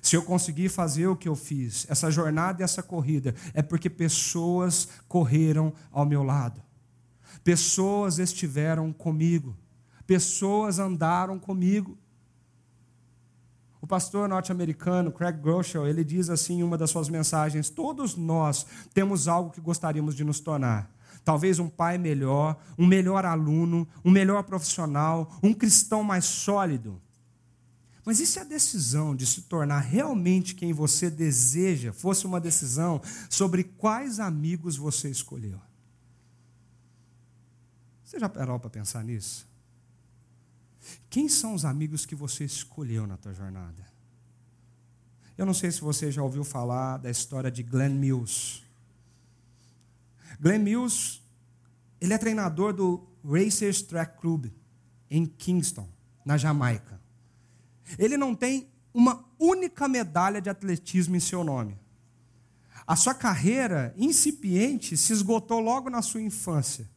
Se eu conseguir fazer o que eu fiz, essa jornada e essa corrida, é porque pessoas correram ao meu lado, pessoas estiveram comigo, pessoas andaram comigo. O pastor norte-americano Craig Groeschel, ele diz assim em uma das suas mensagens: todos nós temos algo que gostaríamos de nos tornar. Talvez um pai melhor, um melhor aluno, um melhor profissional, um cristão mais sólido. Mas e se a decisão de se tornar realmente quem você deseja fosse uma decisão sobre quais amigos você escolheu? Você já parou para pensar nisso? Quem são os amigos que você escolheu na tua jornada? Eu não sei se você já ouviu falar da história de Glenn Mills. Glenn Mills, ele é treinador do Racers Track Club em Kingston, na Jamaica. Ele não tem uma única medalha de atletismo em seu nome. A sua carreira incipiente se esgotou logo na sua infância.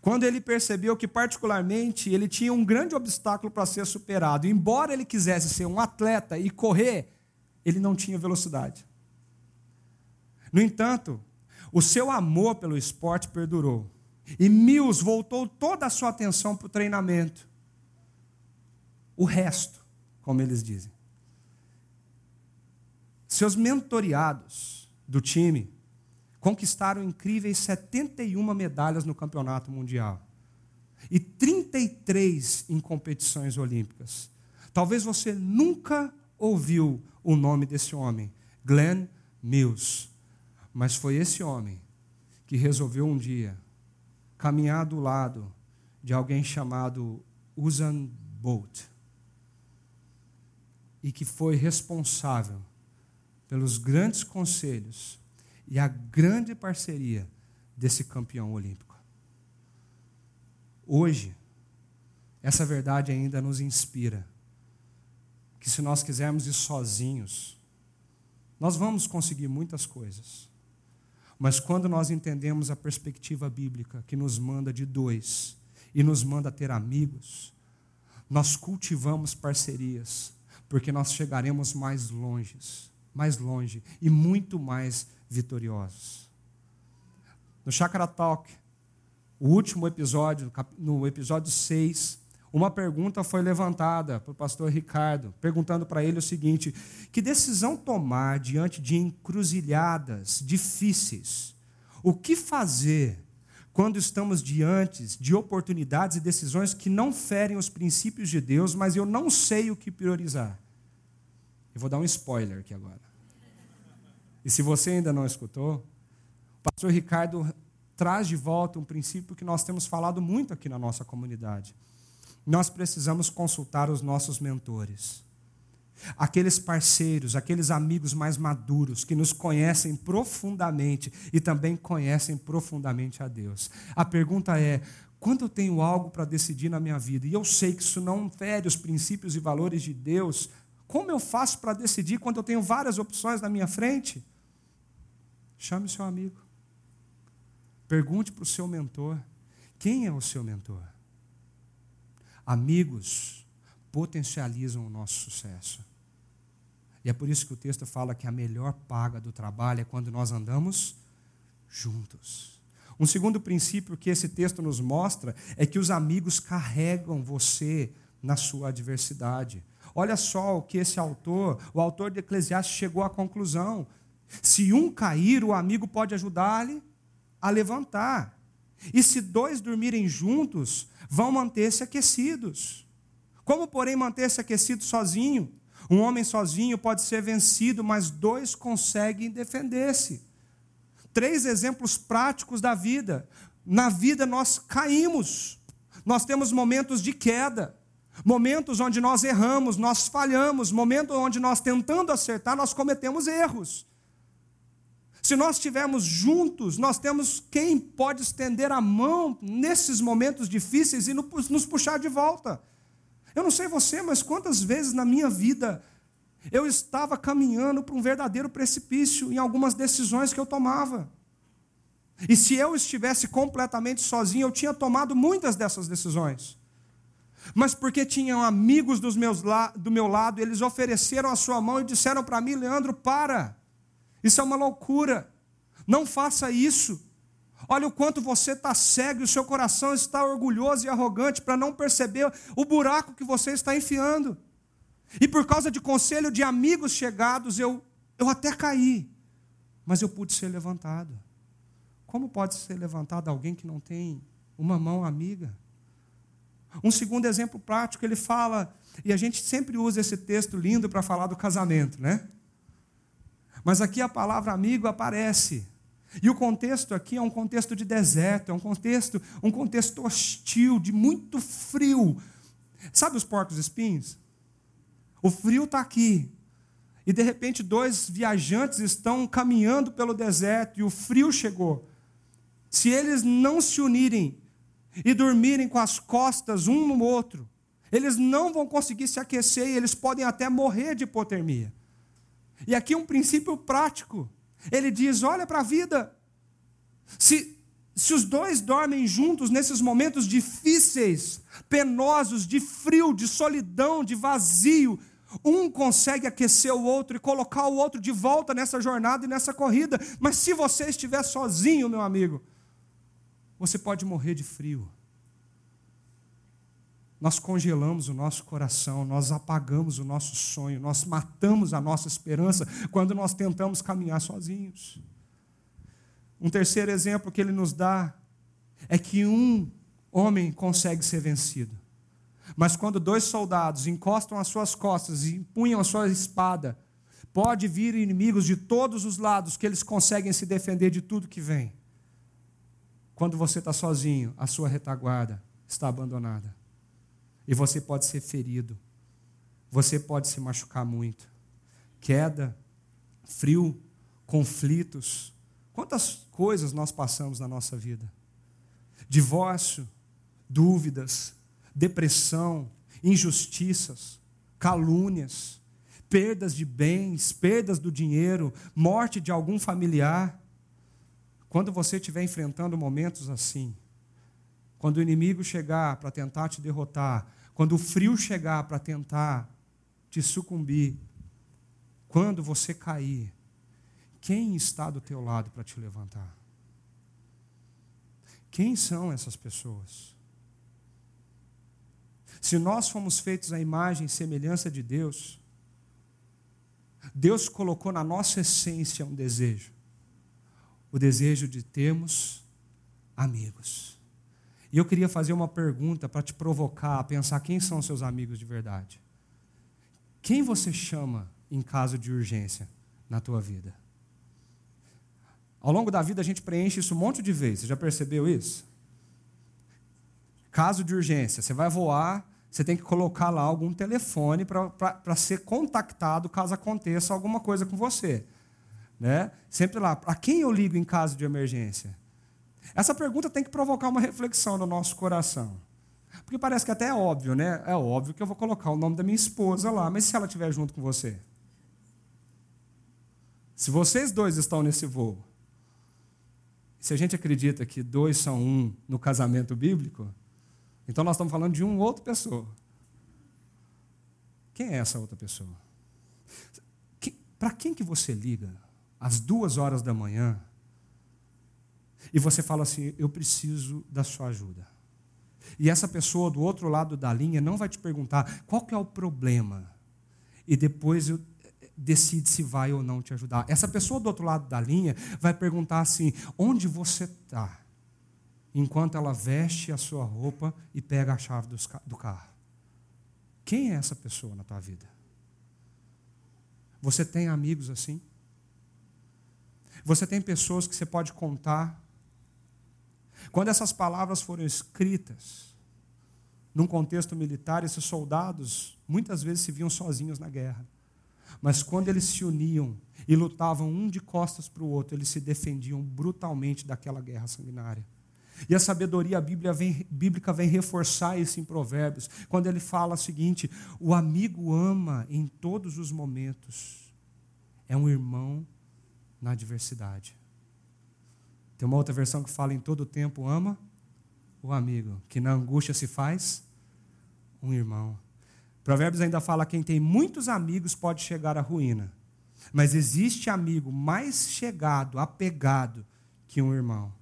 Quando ele percebeu que, particularmente, ele tinha um grande obstáculo para ser superado. Embora ele quisesse ser um atleta e correr, ele não tinha velocidade. No entanto, o seu amor pelo esporte perdurou. E Mills voltou toda a sua atenção para o treinamento. O resto, como eles dizem. Seus mentoriados do time conquistaram incríveis 71 medalhas no campeonato mundial e 33 em competições olímpicas. Talvez você nunca ouviu o nome desse homem, Glenn Mills, mas foi esse homem que resolveu um dia caminhar do lado de alguém chamado Usain Bolt e que foi responsável pelos grandes conselhos e a grande parceria desse campeão olímpico. Hoje, essa verdade ainda nos inspira. Que se nós quisermos ir sozinhos, nós vamos conseguir muitas coisas. Mas quando nós entendemos a perspectiva bíblica que nos manda de dois e nos manda ter amigos, nós cultivamos parcerias, porque nós chegaremos mais longe, mais longe e muito mais vitoriosos. No Chakra Talk, o último episódio, no episódio 6, uma pergunta foi levantada para o pastor Ricardo, perguntando para ele o seguinte: que decisão tomar diante de encruzilhadas difíceis? O que fazer quando estamos diante de oportunidades e decisões que não ferem os princípios de Deus, mas eu não sei o que priorizar? Eu vou dar um spoiler aqui agora. E se você ainda não escutou, o pastor Ricardo traz de volta um princípio que nós temos falado muito aqui na nossa comunidade. Nós precisamos consultar os nossos mentores. Aqueles parceiros, aqueles amigos mais maduros que nos conhecem profundamente e também conhecem profundamente a Deus. A pergunta é: quando eu tenho algo para decidir na minha vida e eu sei que isso não fere os princípios e valores de Deus, como eu faço para decidir quando eu tenho várias opções na minha frente? Chame o seu amigo. Pergunte para o seu mentor: quem é o seu mentor? Amigos potencializam o nosso sucesso. E é por isso que o texto fala que a melhor paga do trabalho é quando nós andamos juntos. Um segundo princípio que esse texto nos mostra é que os amigos carregam você na sua adversidade. Olha só o que esse autor, o autor de Eclesiastes, chegou à conclusão. Se um cair, o amigo pode ajudar-lhe a levantar. E se dois dormirem juntos, vão manter-se aquecidos. Como, porém, manter-se aquecido sozinho? Um homem sozinho pode ser vencido, mas dois conseguem defender-se. Três exemplos práticos da vida. Na vida nós caímos, nós temos momentos de queda, momentos onde nós erramos, nós falhamos, momentos onde nós tentando acertar, nós cometemos erros. Se nós estivermos juntos, nós temos quem pode estender a mão nesses momentos difíceis e nos puxar de volta. Eu não sei você, mas quantas vezes na minha vida eu estava caminhando para um verdadeiro precipício em algumas decisões que eu tomava. E se eu estivesse completamente sozinho, eu tinha tomado muitas dessas decisões. Mas porque tinham amigos dos meus do meu lado, eles ofereceram a sua mão e disseram para mim, Leandro, para. Isso é uma loucura. Não faça isso. Olha o quanto você está cego e o seu coração está orgulhoso e arrogante para não perceber o buraco que você está enfiando. E por causa de conselho de amigos chegados, eu, eu até caí, mas eu pude ser levantado. Como pode ser levantado alguém que não tem uma mão amiga? Um segundo exemplo prático, ele fala, e a gente sempre usa esse texto lindo para falar do casamento, né? Mas aqui a palavra amigo aparece. E o contexto aqui é um contexto de deserto, é um contexto, um contexto hostil, de muito frio. Sabe os porcos espinhos? O frio está aqui. E de repente dois viajantes estão caminhando pelo deserto e o frio chegou. Se eles não se unirem e dormirem com as costas um no outro, eles não vão conseguir se aquecer e eles podem até morrer de hipotermia. E aqui um princípio prático. Ele diz: olha para a vida. Se, se os dois dormem juntos nesses momentos difíceis, penosos, de frio, de solidão, de vazio, um consegue aquecer o outro e colocar o outro de volta nessa jornada e nessa corrida. Mas se você estiver sozinho, meu amigo, você pode morrer de frio. Nós congelamos o nosso coração, nós apagamos o nosso sonho, nós matamos a nossa esperança quando nós tentamos caminhar sozinhos. Um terceiro exemplo que ele nos dá é que um homem consegue ser vencido. Mas quando dois soldados encostam as suas costas e empunham a sua espada, pode vir inimigos de todos os lados que eles conseguem se defender de tudo que vem. Quando você está sozinho, a sua retaguarda está abandonada. E você pode ser ferido. Você pode se machucar muito. Queda, frio, conflitos. Quantas coisas nós passamos na nossa vida? Divórcio, dúvidas, depressão, injustiças, calúnias, perdas de bens, perdas do dinheiro, morte de algum familiar. Quando você estiver enfrentando momentos assim, quando o inimigo chegar para tentar te derrotar, quando o frio chegar para tentar te sucumbir, quando você cair, quem está do teu lado para te levantar? Quem são essas pessoas? Se nós fomos feitos à imagem e semelhança de Deus, Deus colocou na nossa essência um desejo: o desejo de termos amigos. E eu queria fazer uma pergunta para te provocar a pensar quem são seus amigos de verdade. Quem você chama em caso de urgência na tua vida? Ao longo da vida a gente preenche isso um monte de vezes. Você já percebeu isso? Caso de urgência, você vai voar, você tem que colocar lá algum telefone para ser contactado caso aconteça alguma coisa com você. Né? Sempre lá, para quem eu ligo em caso de emergência? Essa pergunta tem que provocar uma reflexão no nosso coração. Porque parece que até é óbvio, né? É óbvio que eu vou colocar o nome da minha esposa lá, mas se ela estiver junto com você? Se vocês dois estão nesse voo, se a gente acredita que dois são um no casamento bíblico, então nós estamos falando de uma outra pessoa. Quem é essa outra pessoa? Que, Para quem que você liga às duas horas da manhã e você fala assim: eu preciso da sua ajuda? E essa pessoa do outro lado da linha não vai te perguntar qual é o problema e depois eu, eh, decide se vai ou não te ajudar. Essa pessoa do outro lado da linha vai perguntar assim: onde você está? enquanto ela veste a sua roupa e pega a chave do carro. Quem é essa pessoa na tua vida? Você tem amigos assim? Você tem pessoas que você pode contar? Quando essas palavras foram escritas, num contexto militar, esses soldados muitas vezes se viam sozinhos na guerra. Mas quando eles se uniam e lutavam um de costas para o outro, eles se defendiam brutalmente daquela guerra sanguinária. E a sabedoria bíblica vem reforçar isso em Provérbios, quando ele fala o seguinte: o amigo ama em todos os momentos, é um irmão na adversidade. Tem uma outra versão que fala: em todo tempo ama o amigo, que na angústia se faz um irmão. Provérbios ainda fala: quem tem muitos amigos pode chegar à ruína, mas existe amigo mais chegado, apegado que um irmão.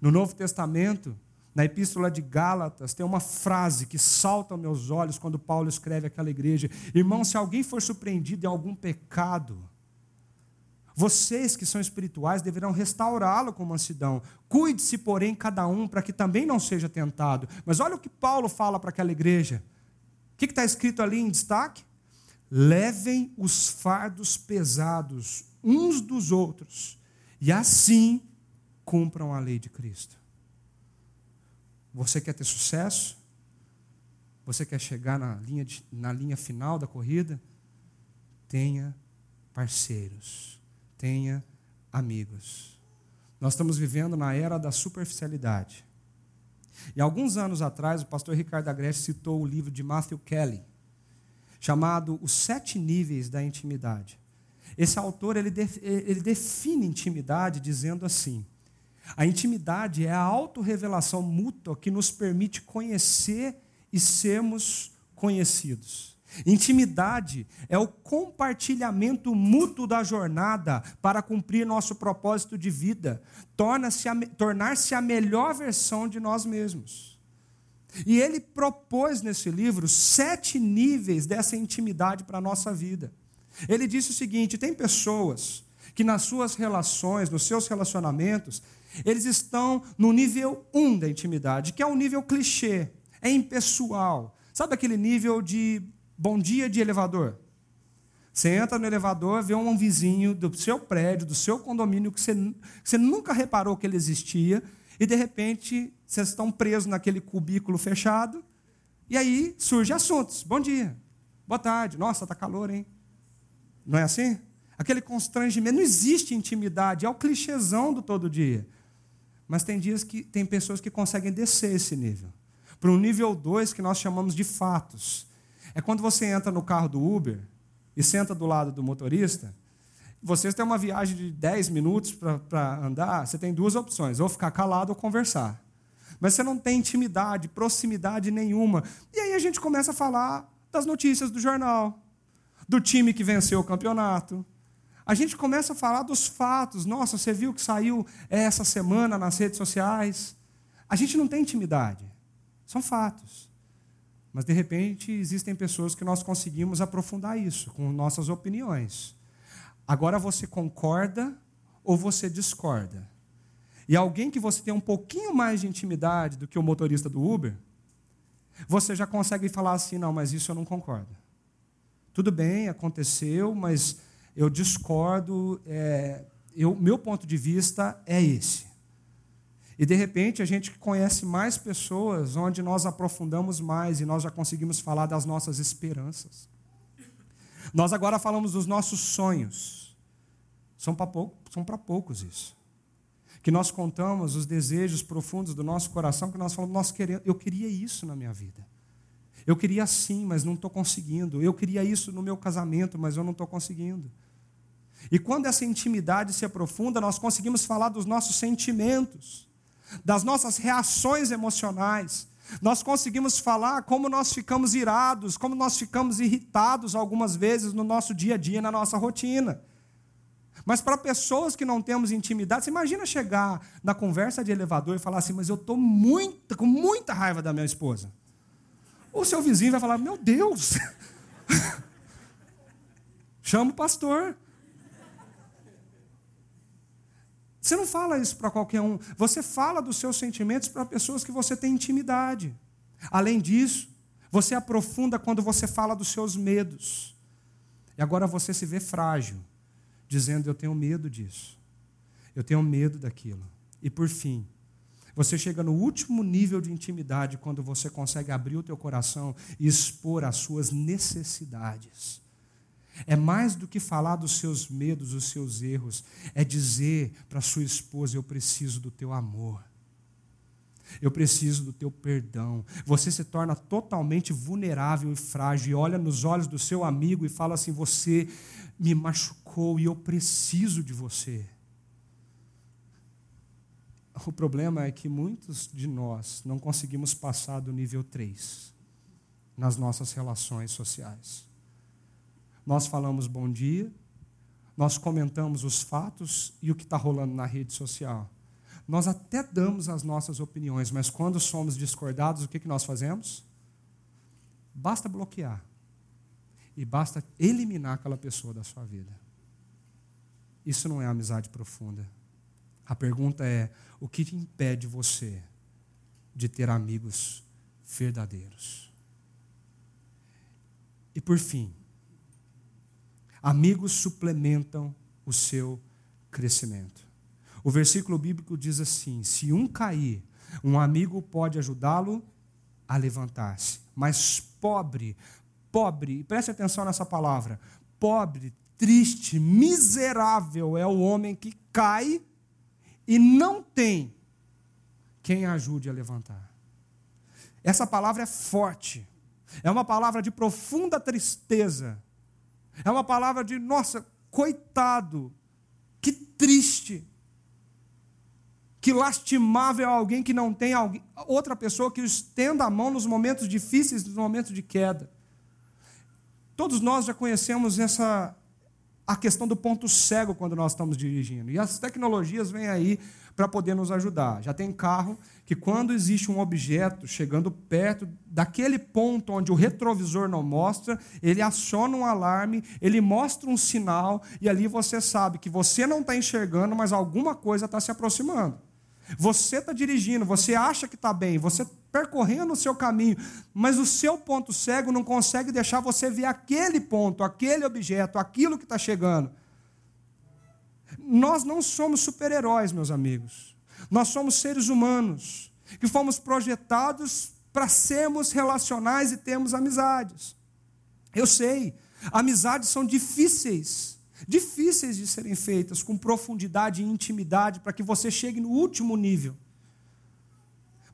No Novo Testamento, na Epístola de Gálatas, tem uma frase que salta aos meus olhos quando Paulo escreve aquela igreja: Irmão, se alguém for surpreendido em algum pecado, vocês que são espirituais deverão restaurá-lo com mansidão. Cuide-se, porém, cada um, para que também não seja tentado. Mas olha o que Paulo fala para aquela igreja. O que está escrito ali em destaque? Levem os fardos pesados uns dos outros, e assim cumpram a lei de Cristo. Você quer ter sucesso? Você quer chegar na linha, de, na linha final da corrida? Tenha parceiros, tenha amigos. Nós estamos vivendo na era da superficialidade. E alguns anos atrás, o pastor Ricardo Agreste citou o livro de Matthew Kelly, chamado Os Sete Níveis da Intimidade. Esse autor ele, ele define intimidade dizendo assim: a intimidade é a autorrevelação mútua que nos permite conhecer e sermos conhecidos. Intimidade é o compartilhamento mútuo da jornada para cumprir nosso propósito de vida, tornar-se a melhor versão de nós mesmos. E ele propôs nesse livro sete níveis dessa intimidade para a nossa vida. Ele disse o seguinte: tem pessoas que nas suas relações, nos seus relacionamentos, eles estão no nível 1 um da intimidade, que é um nível clichê, é impessoal. Sabe aquele nível de bom dia de elevador? Você entra no elevador, vê um vizinho do seu prédio, do seu condomínio, que você, você nunca reparou que ele existia, e de repente vocês estão presos naquele cubículo fechado, e aí surgem assuntos. Bom dia, boa tarde, nossa, está calor, hein? Não é assim? Aquele constrangimento, não existe intimidade, é o clichêzão do todo dia. Mas tem dias que tem pessoas que conseguem descer esse nível. Para um nível 2 que nós chamamos de fatos. É quando você entra no carro do Uber e senta do lado do motorista, vocês têm uma viagem de 10 minutos para andar, você tem duas opções, ou ficar calado ou conversar. Mas você não tem intimidade, proximidade nenhuma. E aí a gente começa a falar das notícias do jornal, do time que venceu o campeonato, a gente começa a falar dos fatos. Nossa, você viu que saiu essa semana nas redes sociais? A gente não tem intimidade. São fatos. Mas, de repente, existem pessoas que nós conseguimos aprofundar isso com nossas opiniões. Agora você concorda ou você discorda? E alguém que você tem um pouquinho mais de intimidade do que o motorista do Uber, você já consegue falar assim: não, mas isso eu não concordo. Tudo bem, aconteceu, mas eu discordo, é, eu, meu ponto de vista é esse. E de repente a gente conhece mais pessoas onde nós aprofundamos mais e nós já conseguimos falar das nossas esperanças. Nós agora falamos dos nossos sonhos. São para pou, poucos isso. Que nós contamos os desejos profundos do nosso coração, que nós falamos, nós queremos, eu queria isso na minha vida. Eu queria sim, mas não estou conseguindo. Eu queria isso no meu casamento, mas eu não estou conseguindo. E quando essa intimidade se aprofunda, nós conseguimos falar dos nossos sentimentos, das nossas reações emocionais. Nós conseguimos falar como nós ficamos irados, como nós ficamos irritados algumas vezes no nosso dia a dia, na nossa rotina. Mas para pessoas que não temos intimidade, você imagina chegar na conversa de elevador e falar assim: Mas eu estou com muita raiva da minha esposa. O seu vizinho vai falar: Meu Deus, chama o pastor. Você não fala isso para qualquer um. Você fala dos seus sentimentos para pessoas que você tem intimidade. Além disso, você aprofunda quando você fala dos seus medos. E agora você se vê frágil, dizendo: Eu tenho medo disso. Eu tenho medo daquilo. E por fim, você chega no último nível de intimidade quando você consegue abrir o teu coração e expor as suas necessidades. É mais do que falar dos seus medos, dos seus erros, é dizer para sua esposa: Eu preciso do teu amor. Eu preciso do teu perdão. Você se torna totalmente vulnerável e frágil e olha nos olhos do seu amigo e fala assim: Você me machucou e eu preciso de você. O problema é que muitos de nós não conseguimos passar do nível 3 nas nossas relações sociais. Nós falamos bom dia, nós comentamos os fatos e o que está rolando na rede social. Nós até damos as nossas opiniões, mas quando somos discordados, o que, que nós fazemos? Basta bloquear. E basta eliminar aquela pessoa da sua vida. Isso não é amizade profunda. A pergunta é: o que te impede você de ter amigos verdadeiros? E por fim, amigos suplementam o seu crescimento. O versículo bíblico diz assim: se um cair, um amigo pode ajudá-lo a levantar-se. Mas pobre, pobre, preste atenção nessa palavra, pobre, triste, miserável é o homem que cai e não tem quem ajude a levantar. Essa palavra é forte, é uma palavra de profunda tristeza, é uma palavra de, nossa, coitado, que triste que lastimável alguém que não tem alguém, outra pessoa que estenda a mão nos momentos difíceis, nos momentos de queda. Todos nós já conhecemos essa a questão do ponto cego quando nós estamos dirigindo. E as tecnologias vêm aí para poder nos ajudar. Já tem carro que quando existe um objeto chegando perto daquele ponto onde o retrovisor não mostra, ele aciona um alarme, ele mostra um sinal e ali você sabe que você não está enxergando, mas alguma coisa está se aproximando. Você está dirigindo, você acha que está bem, você percorrendo o seu caminho, mas o seu ponto cego não consegue deixar você ver aquele ponto, aquele objeto, aquilo que está chegando. Nós não somos super-heróis, meus amigos. Nós somos seres humanos que fomos projetados para sermos relacionais e termos amizades. Eu sei, amizades são difíceis difíceis de serem feitas com profundidade e intimidade para que você chegue no último nível.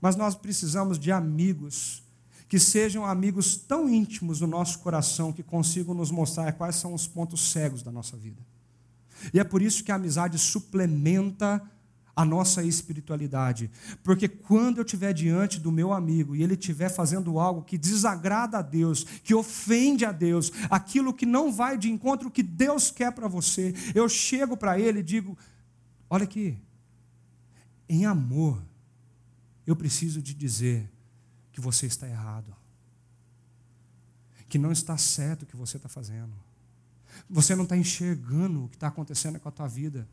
Mas nós precisamos de amigos que sejam amigos tão íntimos no nosso coração que consigam nos mostrar quais são os pontos cegos da nossa vida. E é por isso que a amizade suplementa a nossa espiritualidade. Porque quando eu estiver diante do meu amigo e ele estiver fazendo algo que desagrada a Deus, que ofende a Deus, aquilo que não vai de encontro ao que Deus quer para você, eu chego para ele e digo: olha aqui, em amor, eu preciso de dizer que você está errado, que não está certo o que você está fazendo. Você não está enxergando o que está acontecendo com a tua vida.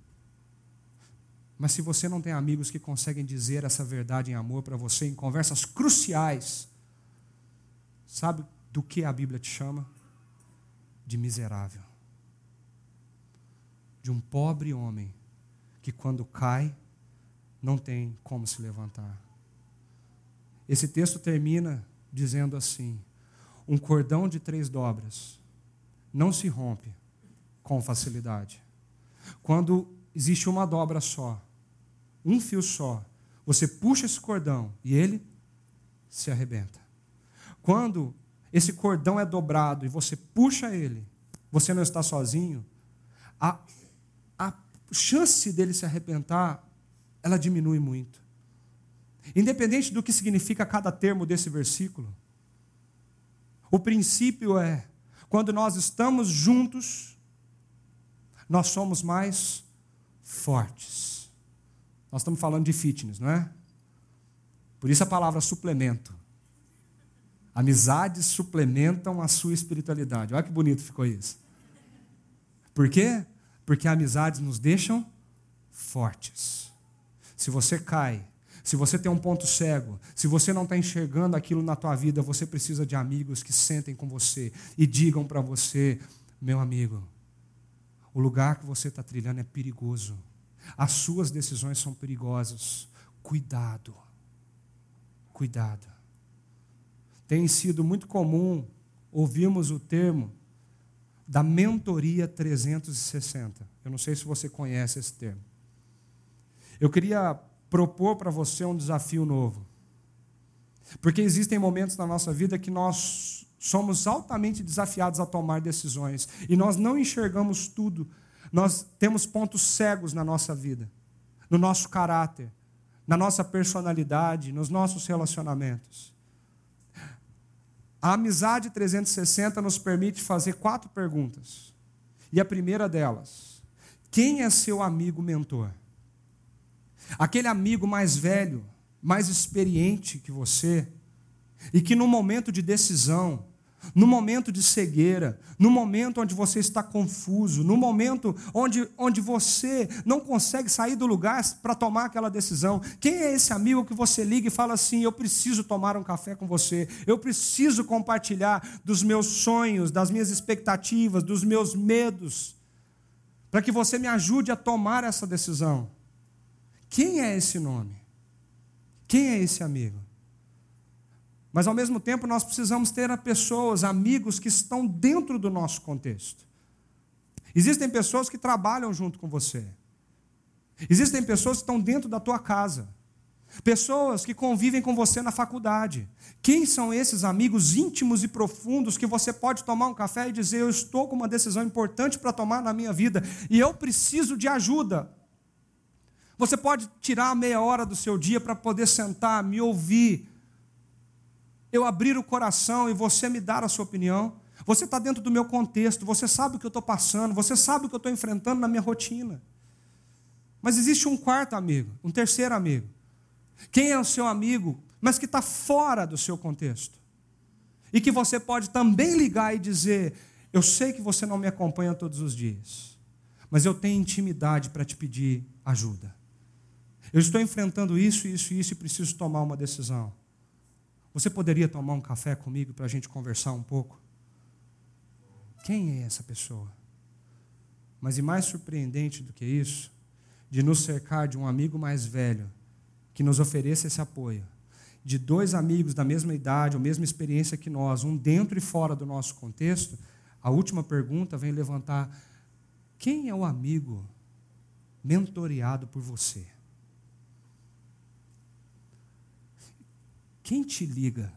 Mas se você não tem amigos que conseguem dizer essa verdade em amor para você em conversas cruciais, sabe do que a Bíblia te chama? De miserável. De um pobre homem que quando cai não tem como se levantar. Esse texto termina dizendo assim: um cordão de três dobras não se rompe com facilidade. Quando existe uma dobra só, um fio só, você puxa esse cordão e ele se arrebenta. Quando esse cordão é dobrado e você puxa ele, você não está sozinho, a, a chance dele se arrebentar, ela diminui muito. Independente do que significa cada termo desse versículo, o princípio é: quando nós estamos juntos, nós somos mais fortes. Nós estamos falando de fitness, não é? Por isso a palavra suplemento. Amizades suplementam a sua espiritualidade. Olha que bonito ficou isso. Por quê? Porque amizades nos deixam fortes. Se você cai, se você tem um ponto cego, se você não está enxergando aquilo na tua vida, você precisa de amigos que sentem com você e digam para você, meu amigo, o lugar que você está trilhando é perigoso. As suas decisões são perigosas. Cuidado. Cuidado. Tem sido muito comum ouvirmos o termo da mentoria 360. Eu não sei se você conhece esse termo. Eu queria propor para você um desafio novo. Porque existem momentos na nossa vida que nós somos altamente desafiados a tomar decisões e nós não enxergamos tudo nós temos pontos cegos na nossa vida, no nosso caráter, na nossa personalidade, nos nossos relacionamentos. A amizade 360 nos permite fazer quatro perguntas. E a primeira delas: quem é seu amigo mentor? Aquele amigo mais velho, mais experiente que você, e que no momento de decisão, no momento de cegueira, no momento onde você está confuso, no momento onde, onde você não consegue sair do lugar para tomar aquela decisão. Quem é esse amigo que você liga e fala assim: Eu preciso tomar um café com você, eu preciso compartilhar dos meus sonhos, das minhas expectativas, dos meus medos, para que você me ajude a tomar essa decisão? Quem é esse nome? Quem é esse amigo? Mas ao mesmo tempo nós precisamos ter pessoas, amigos que estão dentro do nosso contexto. Existem pessoas que trabalham junto com você. Existem pessoas que estão dentro da tua casa. Pessoas que convivem com você na faculdade. Quem são esses amigos íntimos e profundos que você pode tomar um café e dizer: Eu estou com uma decisão importante para tomar na minha vida e eu preciso de ajuda? Você pode tirar meia hora do seu dia para poder sentar, me ouvir, eu abrir o coração e você me dar a sua opinião. Você está dentro do meu contexto, você sabe o que eu estou passando, você sabe o que eu estou enfrentando na minha rotina. Mas existe um quarto amigo, um terceiro amigo. Quem é o seu amigo, mas que está fora do seu contexto? E que você pode também ligar e dizer: Eu sei que você não me acompanha todos os dias, mas eu tenho intimidade para te pedir ajuda. Eu estou enfrentando isso, isso isso e preciso tomar uma decisão. Você poderia tomar um café comigo para a gente conversar um pouco? Quem é essa pessoa? Mas e mais surpreendente do que isso, de nos cercar de um amigo mais velho que nos ofereça esse apoio, de dois amigos da mesma idade, ou mesma experiência que nós, um dentro e fora do nosso contexto, a última pergunta vem levantar: quem é o amigo mentoreado por você? Quem te liga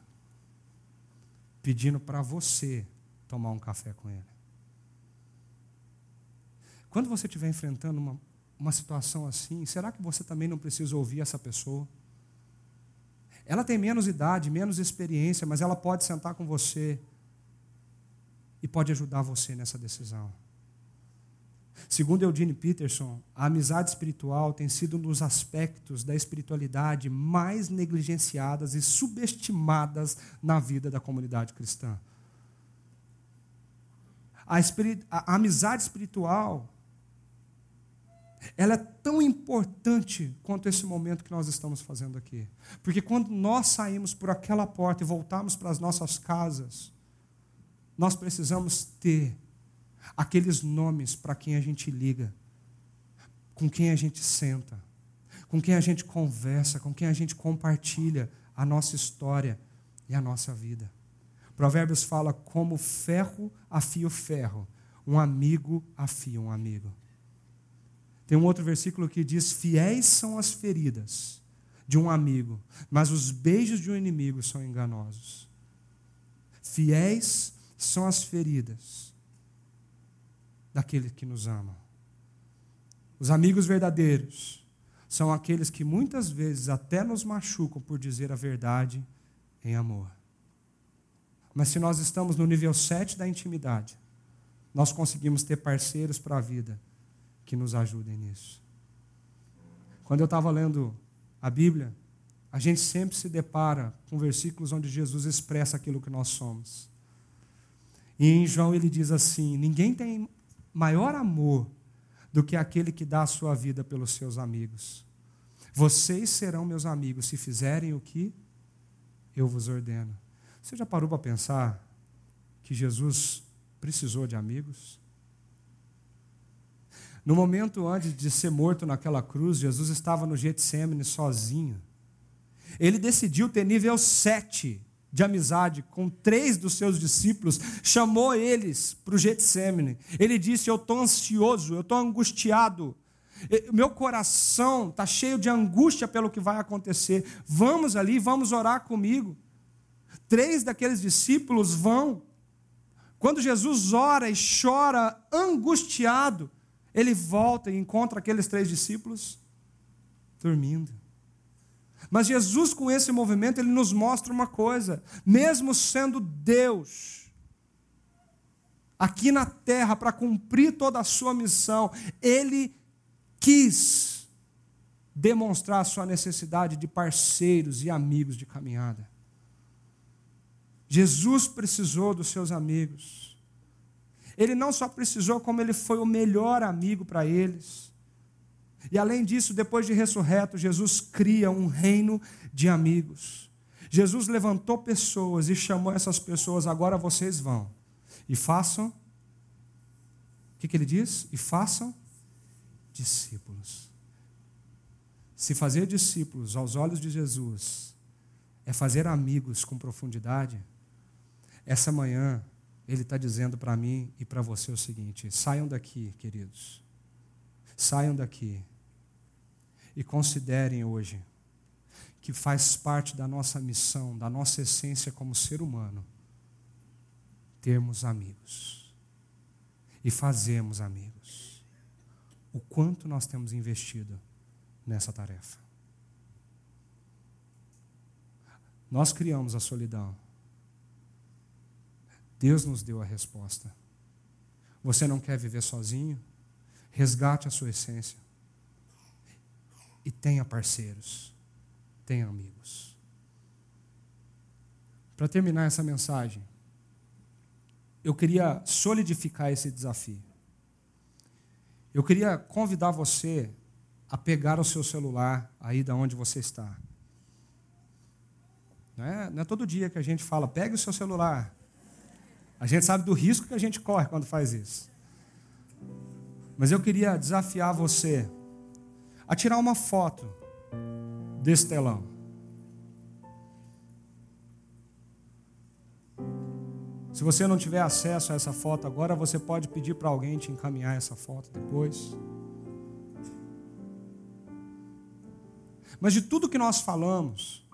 pedindo para você tomar um café com ele? Quando você estiver enfrentando uma, uma situação assim, será que você também não precisa ouvir essa pessoa? Ela tem menos idade, menos experiência, mas ela pode sentar com você e pode ajudar você nessa decisão. Segundo Eugene Peterson, a amizade espiritual tem sido um dos aspectos da espiritualidade mais negligenciadas e subestimadas na vida da comunidade cristã. A, espirit... a amizade espiritual ela é tão importante quanto esse momento que nós estamos fazendo aqui. Porque quando nós saímos por aquela porta e voltamos para as nossas casas, nós precisamos ter aqueles nomes para quem a gente liga, com quem a gente senta, com quem a gente conversa, com quem a gente compartilha a nossa história e a nossa vida. Provérbios fala como ferro afia o ferro, um amigo afia um amigo. Tem um outro versículo que diz: Fiéis são as feridas de um amigo, mas os beijos de um inimigo são enganosos. Fiéis são as feridas daquele que nos ama. Os amigos verdadeiros são aqueles que muitas vezes até nos machucam por dizer a verdade em amor. Mas se nós estamos no nível 7 da intimidade, nós conseguimos ter parceiros para a vida que nos ajudem nisso. Quando eu estava lendo a Bíblia, a gente sempre se depara com versículos onde Jesus expressa aquilo que nós somos. E em João ele diz assim: Ninguém tem maior amor do que aquele que dá a sua vida pelos seus amigos. Vocês serão meus amigos se fizerem o que eu vos ordeno. Você já parou para pensar que Jesus precisou de amigos? No momento antes de ser morto naquela cruz, Jesus estava no Getsemane sozinho. Ele decidiu ter nível 7 de amizade com três dos seus discípulos, chamou eles para o Getsemane. Ele disse: Eu estou ansioso, eu estou angustiado, meu coração está cheio de angústia pelo que vai acontecer. Vamos ali, vamos orar comigo. Três daqueles discípulos vão. Quando Jesus ora e chora angustiado, ele volta e encontra aqueles três discípulos dormindo. Mas Jesus, com esse movimento, ele nos mostra uma coisa: mesmo sendo Deus, aqui na terra, para cumprir toda a sua missão, ele quis demonstrar a sua necessidade de parceiros e amigos de caminhada. Jesus precisou dos seus amigos. Ele não só precisou, como ele foi o melhor amigo para eles. E além disso, depois de ressurreto, Jesus cria um reino de amigos. Jesus levantou pessoas e chamou essas pessoas, agora vocês vão e façam. O que, que ele diz? E façam discípulos. Se fazer discípulos aos olhos de Jesus é fazer amigos com profundidade, essa manhã ele está dizendo para mim e para você o seguinte: saiam daqui, queridos. Saiam daqui e considerem hoje que faz parte da nossa missão, da nossa essência como ser humano, termos amigos e fazermos amigos. O quanto nós temos investido nessa tarefa. Nós criamos a solidão. Deus nos deu a resposta. Você não quer viver sozinho? Resgate a sua essência. E tenha parceiros. Tenha amigos. Para terminar essa mensagem, eu queria solidificar esse desafio. Eu queria convidar você a pegar o seu celular aí da onde você está. Não é, não é todo dia que a gente fala, pegue o seu celular. A gente sabe do risco que a gente corre quando faz isso. Mas eu queria desafiar você a tirar uma foto desse telão. Se você não tiver acesso a essa foto agora, você pode pedir para alguém te encaminhar essa foto depois. Mas de tudo que nós falamos,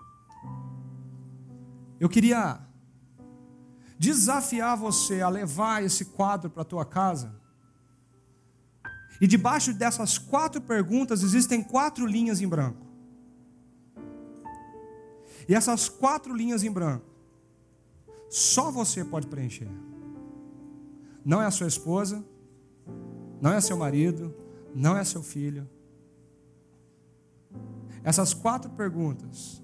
eu queria desafiar você a levar esse quadro para a tua casa. E debaixo dessas quatro perguntas existem quatro linhas em branco. E essas quatro linhas em branco, só você pode preencher. Não é a sua esposa, não é seu marido, não é seu filho, essas quatro perguntas,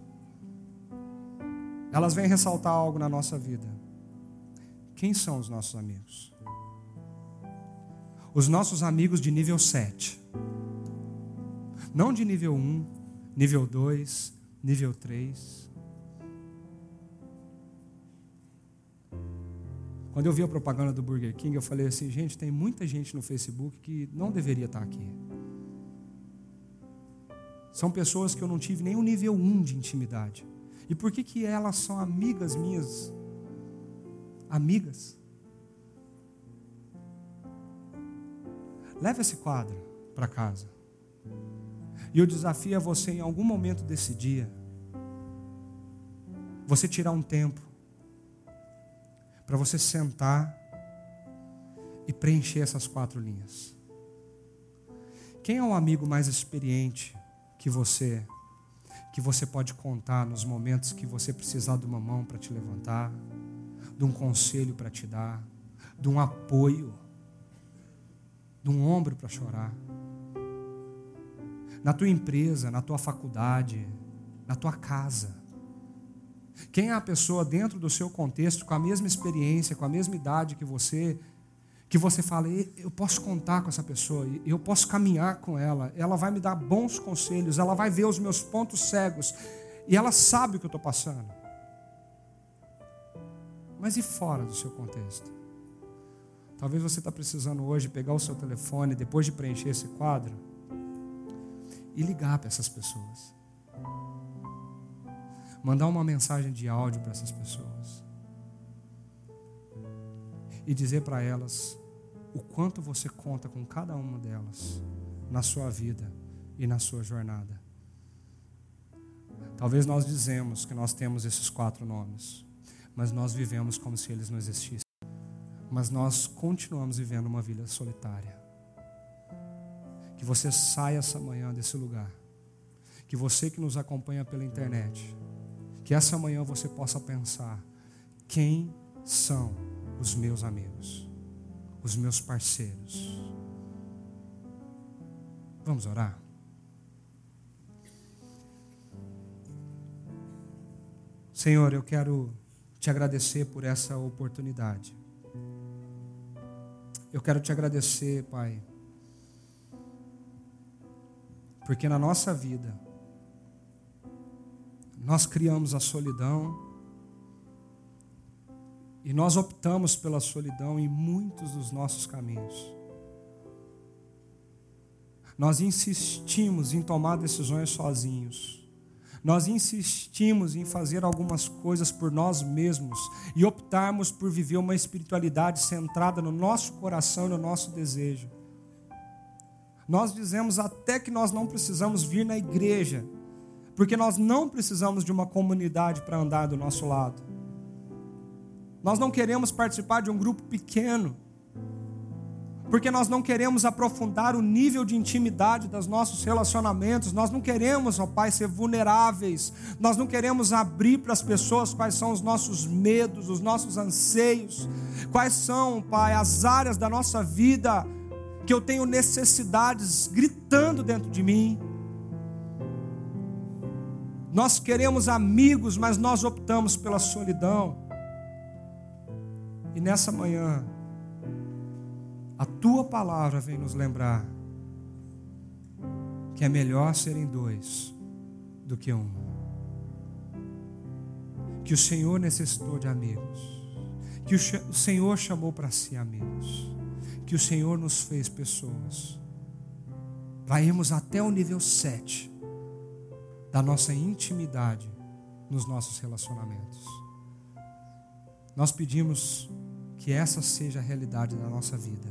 elas vêm ressaltar algo na nossa vida. Quem são os nossos amigos? Os nossos amigos de nível 7. Não de nível 1, nível 2, nível 3. Quando eu vi a propaganda do Burger King, eu falei assim: gente, tem muita gente no Facebook que não deveria estar aqui. São pessoas que eu não tive o nível 1 de intimidade. E por que, que elas são amigas minhas? Amigas. Leve esse quadro para casa. E eu desafio a você, em algum momento desse dia, você tirar um tempo para você sentar e preencher essas quatro linhas. Quem é o amigo mais experiente que você que você pode contar nos momentos que você precisar de uma mão para te levantar, de um conselho para te dar, de um apoio, de um ombro para chorar. Na tua empresa, na tua faculdade, na tua casa. Quem é a pessoa dentro do seu contexto, com a mesma experiência, com a mesma idade que você, que você fala, eu posso contar com essa pessoa, eu posso caminhar com ela, ela vai me dar bons conselhos, ela vai ver os meus pontos cegos, e ela sabe o que eu estou passando. Mas e fora do seu contexto? Talvez você está precisando hoje pegar o seu telefone, depois de preencher esse quadro, e ligar para essas pessoas. Mandar uma mensagem de áudio para essas pessoas. E dizer para elas o quanto você conta com cada uma delas na sua vida e na sua jornada. Talvez nós dizemos que nós temos esses quatro nomes, mas nós vivemos como se eles não existissem. Mas nós continuamos vivendo uma vida solitária. Que você saia essa manhã desse lugar. que você que nos acompanha pela internet, que essa manhã você possa pensar: quem são os meus amigos, os meus parceiros? Vamos orar? Senhor, eu quero te agradecer por essa oportunidade. Eu quero te agradecer, Pai, porque na nossa vida, nós criamos a solidão e nós optamos pela solidão em muitos dos nossos caminhos. Nós insistimos em tomar decisões sozinhos. Nós insistimos em fazer algumas coisas por nós mesmos e optarmos por viver uma espiritualidade centrada no nosso coração e no nosso desejo. Nós dizemos até que nós não precisamos vir na igreja porque nós não precisamos de uma comunidade para andar do nosso lado. Nós não queremos participar de um grupo pequeno, porque nós não queremos aprofundar o nível de intimidade dos nossos relacionamentos, nós não queremos, ó Pai, ser vulneráveis, nós não queremos abrir para as pessoas quais são os nossos medos, os nossos anseios, quais são, Pai, as áreas da nossa vida que eu tenho necessidades gritando dentro de mim. Nós queremos amigos, mas nós optamos pela solidão. E nessa manhã, a tua palavra vem nos lembrar que é melhor serem dois do que um. Que o Senhor necessitou de amigos. Que o Senhor chamou para si amigos. Que o Senhor nos fez pessoas. Para irmos até o nível 7 da nossa intimidade nos nossos relacionamentos. Nós pedimos que essa seja a realidade da nossa vida.